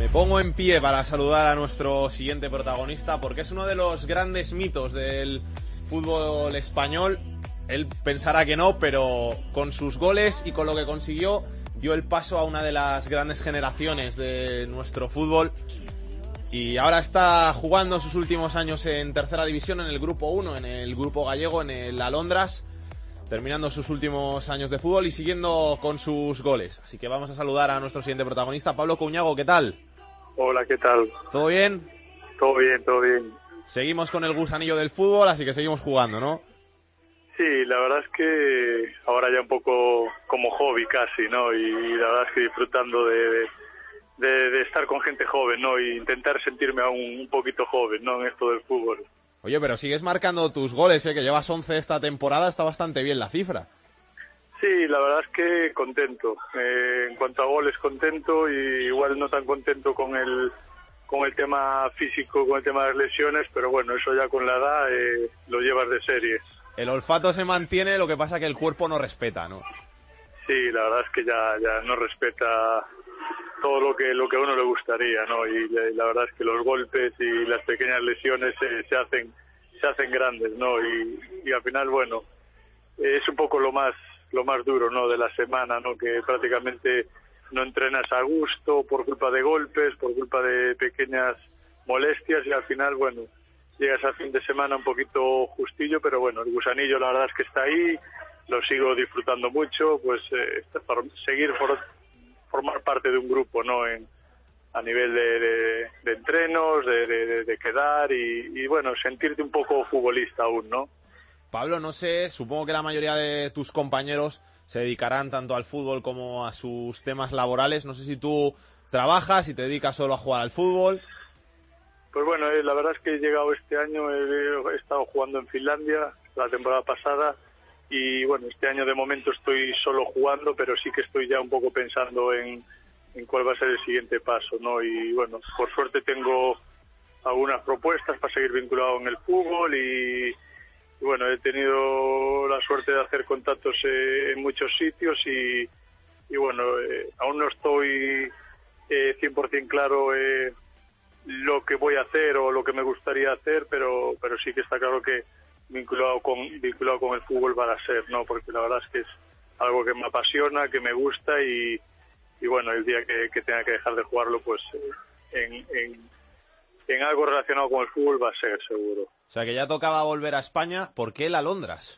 Me pongo en pie para saludar a nuestro siguiente protagonista porque es uno de los grandes mitos del fútbol español. Él pensará que no, pero con sus goles y con lo que consiguió dio el paso a una de las grandes generaciones de nuestro fútbol. Y ahora está jugando sus últimos años en tercera división en el grupo 1, en el grupo gallego, en el Alondras terminando sus últimos años de fútbol y siguiendo con sus goles. Así que vamos a saludar a nuestro siguiente protagonista, Pablo Cuñago, ¿qué tal? Hola, ¿qué tal? ¿Todo bien? Todo bien, todo bien. Seguimos con el gusanillo del fútbol, así que seguimos jugando, ¿no? Sí, la verdad es que ahora ya un poco como hobby casi, ¿no? Y la verdad es que disfrutando de, de, de estar con gente joven, ¿no? Y intentar sentirme aún un poquito joven, ¿no? En esto del fútbol. Oye, pero sigues marcando tus goles, ¿eh? que llevas 11 esta temporada, está bastante bien la cifra. Sí, la verdad es que contento. Eh, en cuanto a goles, contento y igual no tan contento con el con el tema físico, con el tema de las lesiones, pero bueno, eso ya con la edad eh, lo llevas de serie. El olfato se mantiene, lo que pasa que el cuerpo no respeta, ¿no? Sí, la verdad es que ya, ya no respeta todo lo que lo que a uno le gustaría, ¿no? Y, la verdad es que los golpes y las pequeñas lesiones se, se hacen se hacen grandes, ¿no? Y, y, al final, bueno, es un poco lo más lo más duro, ¿no? De la semana, ¿no? Que prácticamente no entrenas a gusto por culpa de golpes, por culpa de pequeñas molestias y al final, bueno, llegas al fin de semana un poquito justillo, pero bueno, el gusanillo la verdad es que está ahí, lo sigo disfrutando mucho, pues eh, seguir por, formar parte de un grupo, ¿no? En, a nivel de, de, entrenos, de, de quedar y, y, bueno, sentirte un poco futbolista aún, ¿no? Pablo, no sé, supongo que la mayoría de tus compañeros se dedicarán tanto al fútbol como a sus temas laborales. No sé si tú trabajas y te dedicas solo a jugar al fútbol. Pues bueno, eh, la verdad es que he llegado este año, he, estado jugando en Finlandia la temporada pasada y bueno, este año de momento estoy solo jugando, pero sí que estoy ya un poco pensando en, en cuál va a ser el siguiente paso, ¿no? Y bueno, por suerte tengo algunas propuestas para seguir vinculado en el fútbol y bueno, he tenido la suerte de hacer contactos eh, en muchos sitios y, y bueno, eh, aún no estoy eh, 100% claro eh, lo que voy a hacer o lo que me gustaría hacer, pero, pero sí que está claro que vinculado con vinculado con el fútbol para ser, ¿no? Porque la verdad es que es algo que me apasiona, que me gusta y, y bueno, el día que, que tenga que dejar de jugarlo, pues eh, en, en, en algo relacionado con el fútbol va a ser seguro. O sea que ya tocaba volver a España. ¿Por qué el Alondras?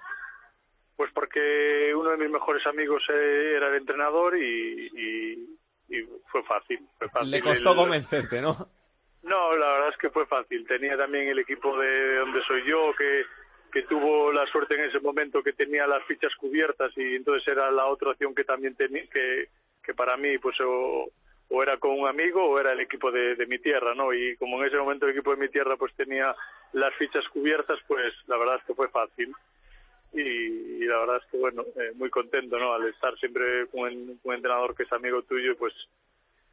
Pues porque uno de mis mejores amigos eh, era el entrenador y, y, y fue fácil. Fue fácil. Le costó El- convencerte, ¿no? No, la verdad es que fue fácil. Tenía también el equipo de donde soy yo, que, que tuvo la suerte en ese momento que tenía las fichas cubiertas y entonces era la otra opción que también tenía, que, que para mí pues o, o era con un amigo o era el equipo de, mi tierra, ¿no? Y como en ese momento el equipo de mi tierra pues tenía las fichas cubiertas, pues la verdad es que fue fácil. Y, la verdad es que bueno, eh, muy contento, ¿no? Al estar siempre con un, un entrenador que es amigo tuyo, pues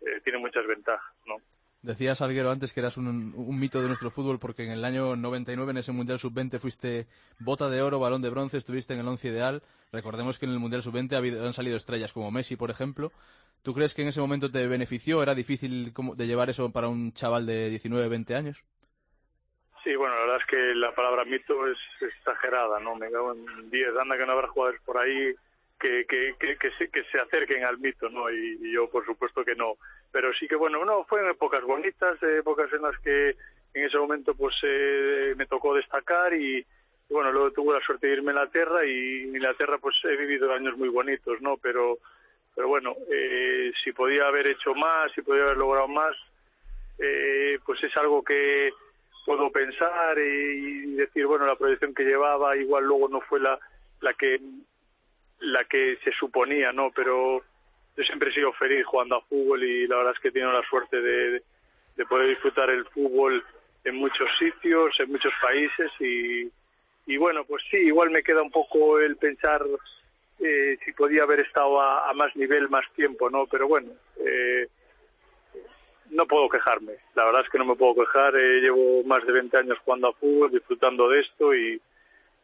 eh, tiene muchas ventajas, ¿no? Decía Salguero antes que eras un, mito de nuestro fútbol porque en el año 99 en ese Mundial Sub-20 fuiste bota de oro, balón de bronce, estuviste en el once ideal. Recordemos que en el Mundial Sub-20 ha habido- han salido estrellas como Messi, por ejemplo. ¿Tú crees que en ese momento te benefició? ¿Era difícil de llevar eso para un chaval de 19, 20 años? Sí, bueno, la verdad es que la palabra mito es exagerada, ¿no? Me cago en 10, anda que no habrá jugadores por ahí que, que, que, se, que se acerquen al mito, ¿no? Y, y yo, por supuesto que no. Pero sí que, bueno, no, fue en épocas bonitas, eh, épocas en las que en ese momento pues eh, me tocó destacar y, y, bueno, luego tuve la suerte de irme a Inglaterra y en Inglaterra pues he vivido años muy bonitos, ¿no? Pero, pero bueno, eh, si podía haber hecho más, si podía haber logrado más, eh, pues es algo que puedo pensar y decir, bueno, la proyección que llevaba igual luego no fue la, la que la que se suponía, ¿no? Pero yo siempre he sido feliz jugando a fútbol y la verdad es que he tenido la suerte de, de poder disfrutar el fútbol en muchos sitios, en muchos países y, y bueno, pues sí, igual me queda un poco el pensar eh, si podía haber estado a, a más nivel más tiempo, ¿no? Pero bueno, eh, no puedo quejarme. La verdad es que no me puedo quejar. Eh, llevo más de 20 años jugando a fútbol, disfrutando de esto y,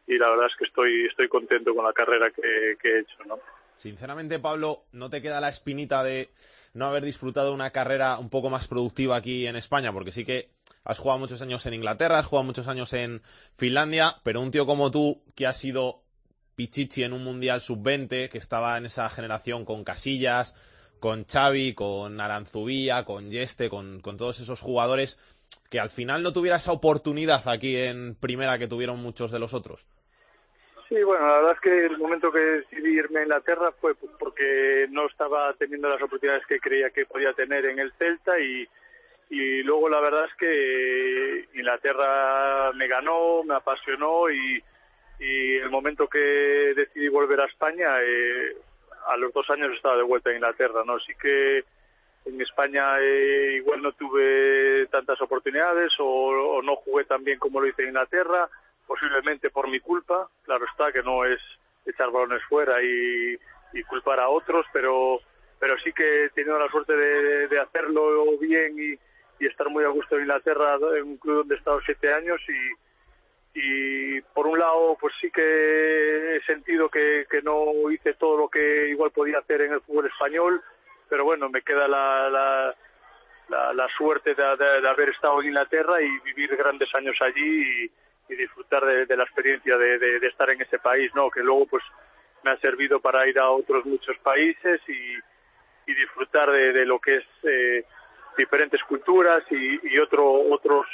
y la verdad es que estoy, estoy contento con la carrera que, que he hecho, ¿no? Sinceramente, Pablo, ¿no te queda la espinita de no haber disfrutado una carrera un poco más productiva aquí en España? Porque sí que has jugado muchos años en Inglaterra, has jugado muchos años en Finlandia, pero un tío como tú, que ha sido Pichichi en un Mundial Sub-20, que estaba en esa generación con Casillas, con Xavi, con Aranzubía, con Yeste, con, con todos esos jugadores, que al final no tuviera esa oportunidad aquí en primera que tuvieron muchos de los otros. Sí, bueno, la verdad es que el momento que decidí irme a Inglaterra fue porque no estaba teniendo las oportunidades que creía que podía tener en el Celta y, luego la verdad es que Inglaterra me ganó, me apasionó y, el momento que decidí volver a España, eh, a los dos años estaba de vuelta a Inglaterra, ¿no? Sí que en España eh, igual no tuve tantas oportunidades o no jugué tan bien como lo hice en Inglaterra, posiblemente por mi culpa, claro está que no es echar balones fuera y, culpar a otros, pero pero sí que he tenido la suerte de, hacerlo bien y, estar muy a gusto en Inglaterra, en un club donde he estado siete años y, y por un lado pues sí que he sentido que, que no hice todo lo que igual podía hacer en el fútbol español, pero bueno, me queda la, la, la, la suerte de, de- de haber estado en Inglaterra y vivir grandes años allí y, y disfrutar de, la experiencia de, de- estar en ese país, ¿no? Que luego pues me ha servido para ir a otros muchos países y, y disfrutar de, lo que es eh, diferentes culturas y, y otro, otros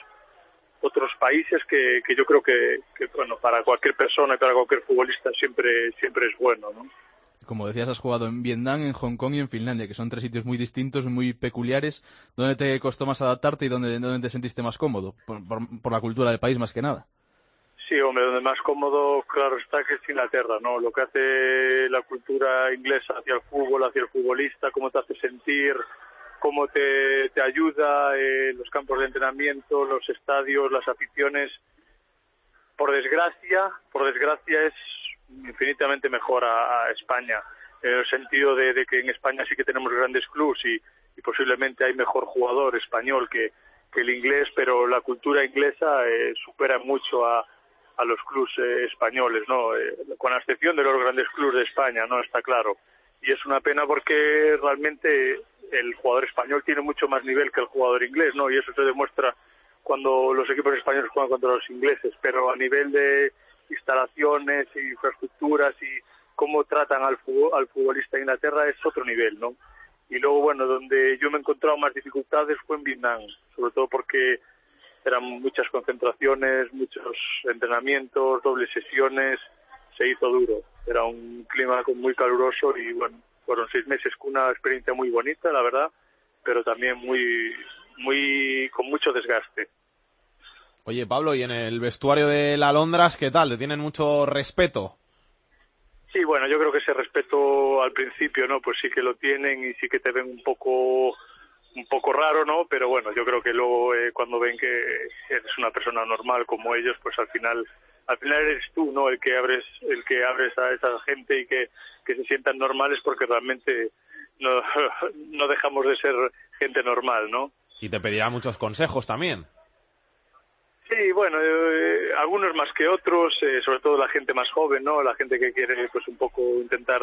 otros países que, yo creo que, bueno para cualquier persona y para cualquier futbolista siempre siempre es bueno ¿no? Como decías, has jugado en Vietnam, en Hong Kong y en Finlandia, que son tres sitios muy distintos, muy peculiares. ¿Dónde te costó más adaptarte y dónde, dónde te sentiste más cómodo? Por, por- por la cultura del país, más que nada. Sí, hombre, donde más cómodo, claro está que es Inglaterra, ¿no? Lo que hace la cultura inglesa hacia el fútbol, hacia el futbolista, cómo te hace sentir, cómo te, te ayuda, eh, los campos de entrenamiento, los estadios, las aficiones. Por desgracia, por desgracia es infinitamente mejor a, España, en el sentido de, que en España sí que tenemos grandes clubes y, y posiblemente hay mejor jugador español que, que el inglés, pero la cultura inglesa eh, supera mucho a, a los clubes eh, españoles, ¿no? Eh, con la excepción de los grandes clubes de España, ¿no? Está claro. Y es una pena porque realmente el jugador español tiene mucho más nivel que el jugador inglés, ¿no? Y eso se demuestra cuando los equipos españoles juegan contra los ingleses, pero a nivel de instalaciones infraestructuras y cómo tratan al, al futbolista de Inglaterra es otro nivel, ¿no? Y luego, bueno, donde yo me he encontrado más dificultades fue en Vietnam, sobre todo porque eran muchas concentraciones, muchos entrenamientos, dobles sesiones, se hizo duro. Era un clima muy caluroso y bueno, fueron seis meses con una experiencia muy bonita, la verdad, pero también muy, muy, con mucho desgaste. Oye, Pablo, ¿y en el vestuario de la Londras qué tal? ¿Te tienen mucho respeto? Sí, bueno, yo creo que ese respeto al principio, ¿no? Pues sí que lo tienen y sí que te ven un poco un poco raro, ¿no? Pero bueno, yo creo que luego eh, cuando ven que eres una persona normal como ellos, pues al final al final eres tú, ¿no? El que abres el que abres a esa gente y que, que se sientan normales porque realmente no, no dejamos de ser gente normal, ¿no? Y te pedirá muchos consejos también. Sí, bueno, eh, algunos más que otros, eh, sobre todo la gente más joven, ¿no? La gente que quiere, pues, un poco intentar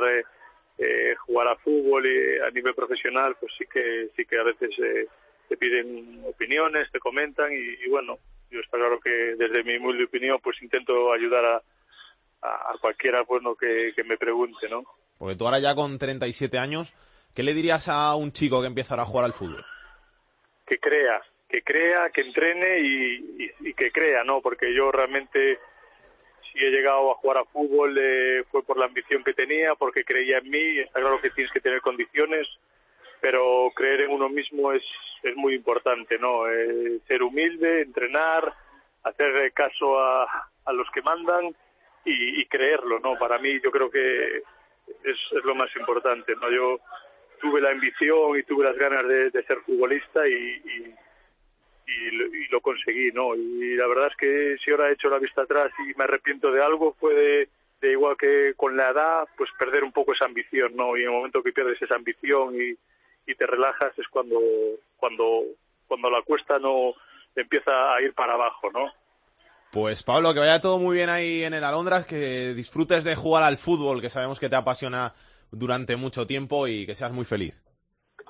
eh, jugar a fútbol y a nivel profesional, pues sí que sí que a veces eh, te piden opiniones, te comentan y, y, bueno, yo está claro que desde mi humilde opinión, pues intento ayudar a, a, a cualquiera, bueno, que, que me pregunte, ¿no? Porque tú ahora ya con 37 años, ¿qué le dirías a un chico que empieza a jugar al fútbol? Que crea, que crea, que entrene y, y, y, que crea, ¿no? Porque yo realmente, si he llegado a jugar a fútbol, eh, fue por la ambición que tenía, porque creía en mí. Está claro que tienes que tener condiciones, pero creer en uno mismo es, es muy importante, ¿no? Eh, ser humilde, entrenar, hacer caso a, a los que mandan y, creerlo, ¿no? Para mí, yo creo que es, es lo más importante, ¿no? Yo tuve la ambición y tuve las ganas de, de ser futbolista y, y y lo, y lo, conseguí, ¿no? Y la verdad es que si ahora he hecho la vista atrás y me arrepiento de algo, fue de, de, igual que con la edad, pues perder un poco esa ambición, ¿no? Y en el momento que pierdes esa ambición y, y te relajas es cuando, cuando, cuando la cuesta no empieza a ir para abajo, ¿no? Pues Pablo, que vaya todo muy bien ahí en el Alondras, que disfrutes de jugar al fútbol, que sabemos que te apasiona durante mucho tiempo y que seas muy feliz.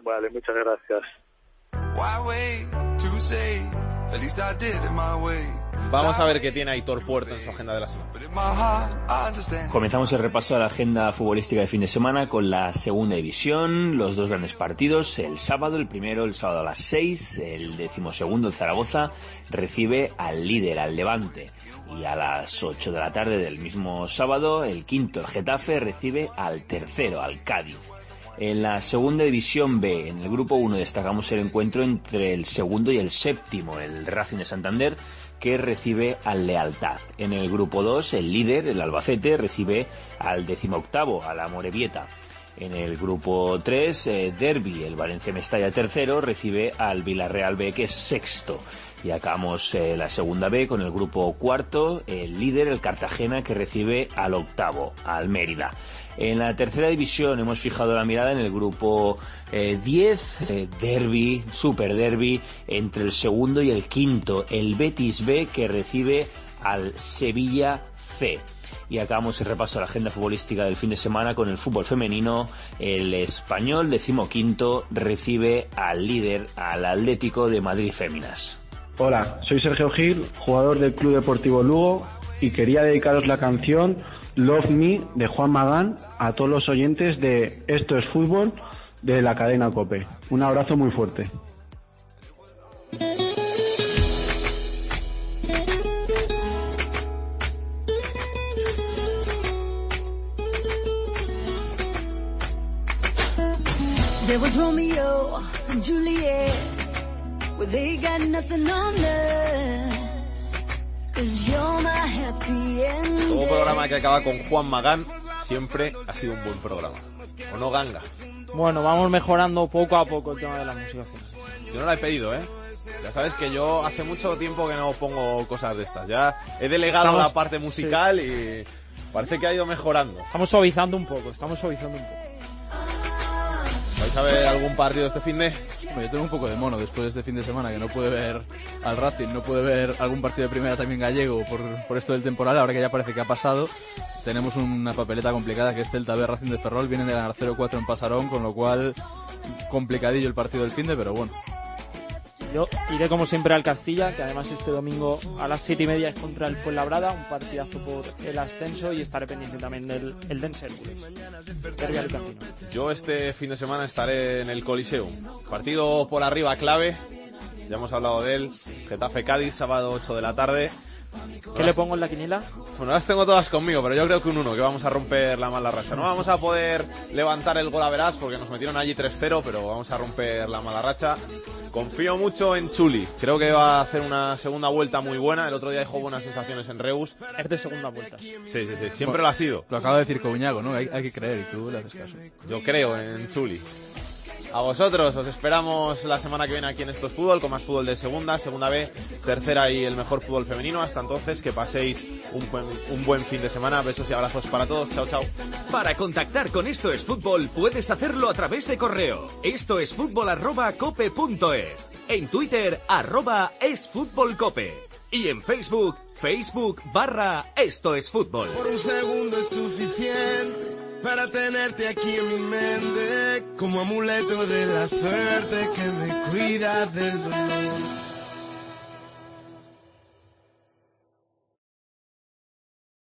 Vale, muchas gracias. Vamos a ver qué tiene Aitor Puerto en su agenda de la semana. Comenzamos el repaso de la agenda futbolística de fin de semana con la segunda división, los dos grandes partidos. El sábado, el primero, el sábado a las 6, el decimosegundo, el Zaragoza, recibe al líder, al Levante. Y a las 8 de la tarde del mismo sábado, el quinto, el Getafe, recibe al tercero, al Cádiz. En la segunda división B, en el grupo 1, destacamos el encuentro entre el segundo y el séptimo, el Racing de Santander, que recibe al Lealtad. En el grupo 2, el líder, el Albacete, recibe al decimoctavo, a la Morevieta. En el grupo 3, eh, Derby, el Valencia Mestalla tercero, recibe al Villarreal B, que es sexto. Y acabamos eh, la segunda B con el grupo cuarto, el líder, el Cartagena, que recibe al octavo, al Mérida. En la tercera división hemos fijado la mirada en el grupo 10, eh, eh, derby, super derby, entre el segundo y el quinto, el Betis B, que recibe al Sevilla C y acabamos el repaso a la agenda futbolística del fin de semana con el fútbol femenino. El español decimoquinto recibe al líder, al Atlético de Madrid Féminas. Hola, soy Sergio Gil, jugador del Club Deportivo Lugo y quería dedicaros la canción Love Me de Juan Magán a todos los oyentes de Esto es Fútbol de la cadena Cope. Un abrazo muy fuerte. They got nothing on us. Cause you're my happy ending. Todo programa que acaba con Juan Magán siempre ha sido un buen programa. ¿O no, Ganga? Bueno, vamos mejorando poco a poco el tema de la música. Yo no la he pedido, ¿eh? Ya sabes que yo hace mucho tiempo que no pongo cosas de estas. Ya he delegado Estamos- la parte musical y parece que ha ido mejorando. Estamos suavizando un poco, estamos suavizando un poco. ¿Vais ver algún partido este fin de? Yo tengo un poco de mono después de este fin de semana que no puede ver al Racing, no puede ver algún partido de primera también gallego por, por esto del temporal, ahora que ya parece que ha pasado. Tenemos una papeleta complicada que es Celta B Racing de Ferrol, vienen de ganar 0-4 en Pasarón, con lo cual complicadillo el partido del fin de, pero bueno. Yo iré como siempre al Castilla, que además este domingo a las siete y media es contra el Fuenlabrada, un partidazo por el ascenso y estaré pendiente también del el Dense. Yo este fin de semana estaré en el Coliseum. Partido por arriba clave. Ya hemos hablado de él. Getafe Cádiz, sábado 8 de la tarde. ¿Qué le pongo en la quiniela? Bueno, las tengo todas conmigo, pero yo creo que un 1, que vamos a romper la mala racha. No vamos a poder levantar el gol a verás porque nos metieron allí 3-0, pero vamos a romper la mala racha. Confío mucho en Chuli. Creo que va a hacer una segunda vuelta muy buena. El otro día dejó buenas sensaciones en Reus. Es de segunda vuelta. Sí, sí, sí. Siempre lo ha sido. Lo acaba de decir Cobuñago, ¿no? Hay, hay que creer y tú le haces caso. Yo creo en Chuli. A vosotros, os esperamos la semana que viene aquí en Esto es Fútbol, con más fútbol de segunda, segunda B, tercera y el mejor fútbol femenino. Hasta entonces, que paséis un buen, un buen fin de semana. Besos y abrazos para todos. Chao, chao. Para contactar con Esto es Fútbol puedes hacerlo a través de correo. Esto es fútbol arroba cope punto es. En Twitter arroba es fútbol cope. Y en Facebook, Facebook barra Esto es Fútbol. Por un segundo es suficiente para tenerte aquí en mi mente como amuleto de la suerte que me cuida del dolor.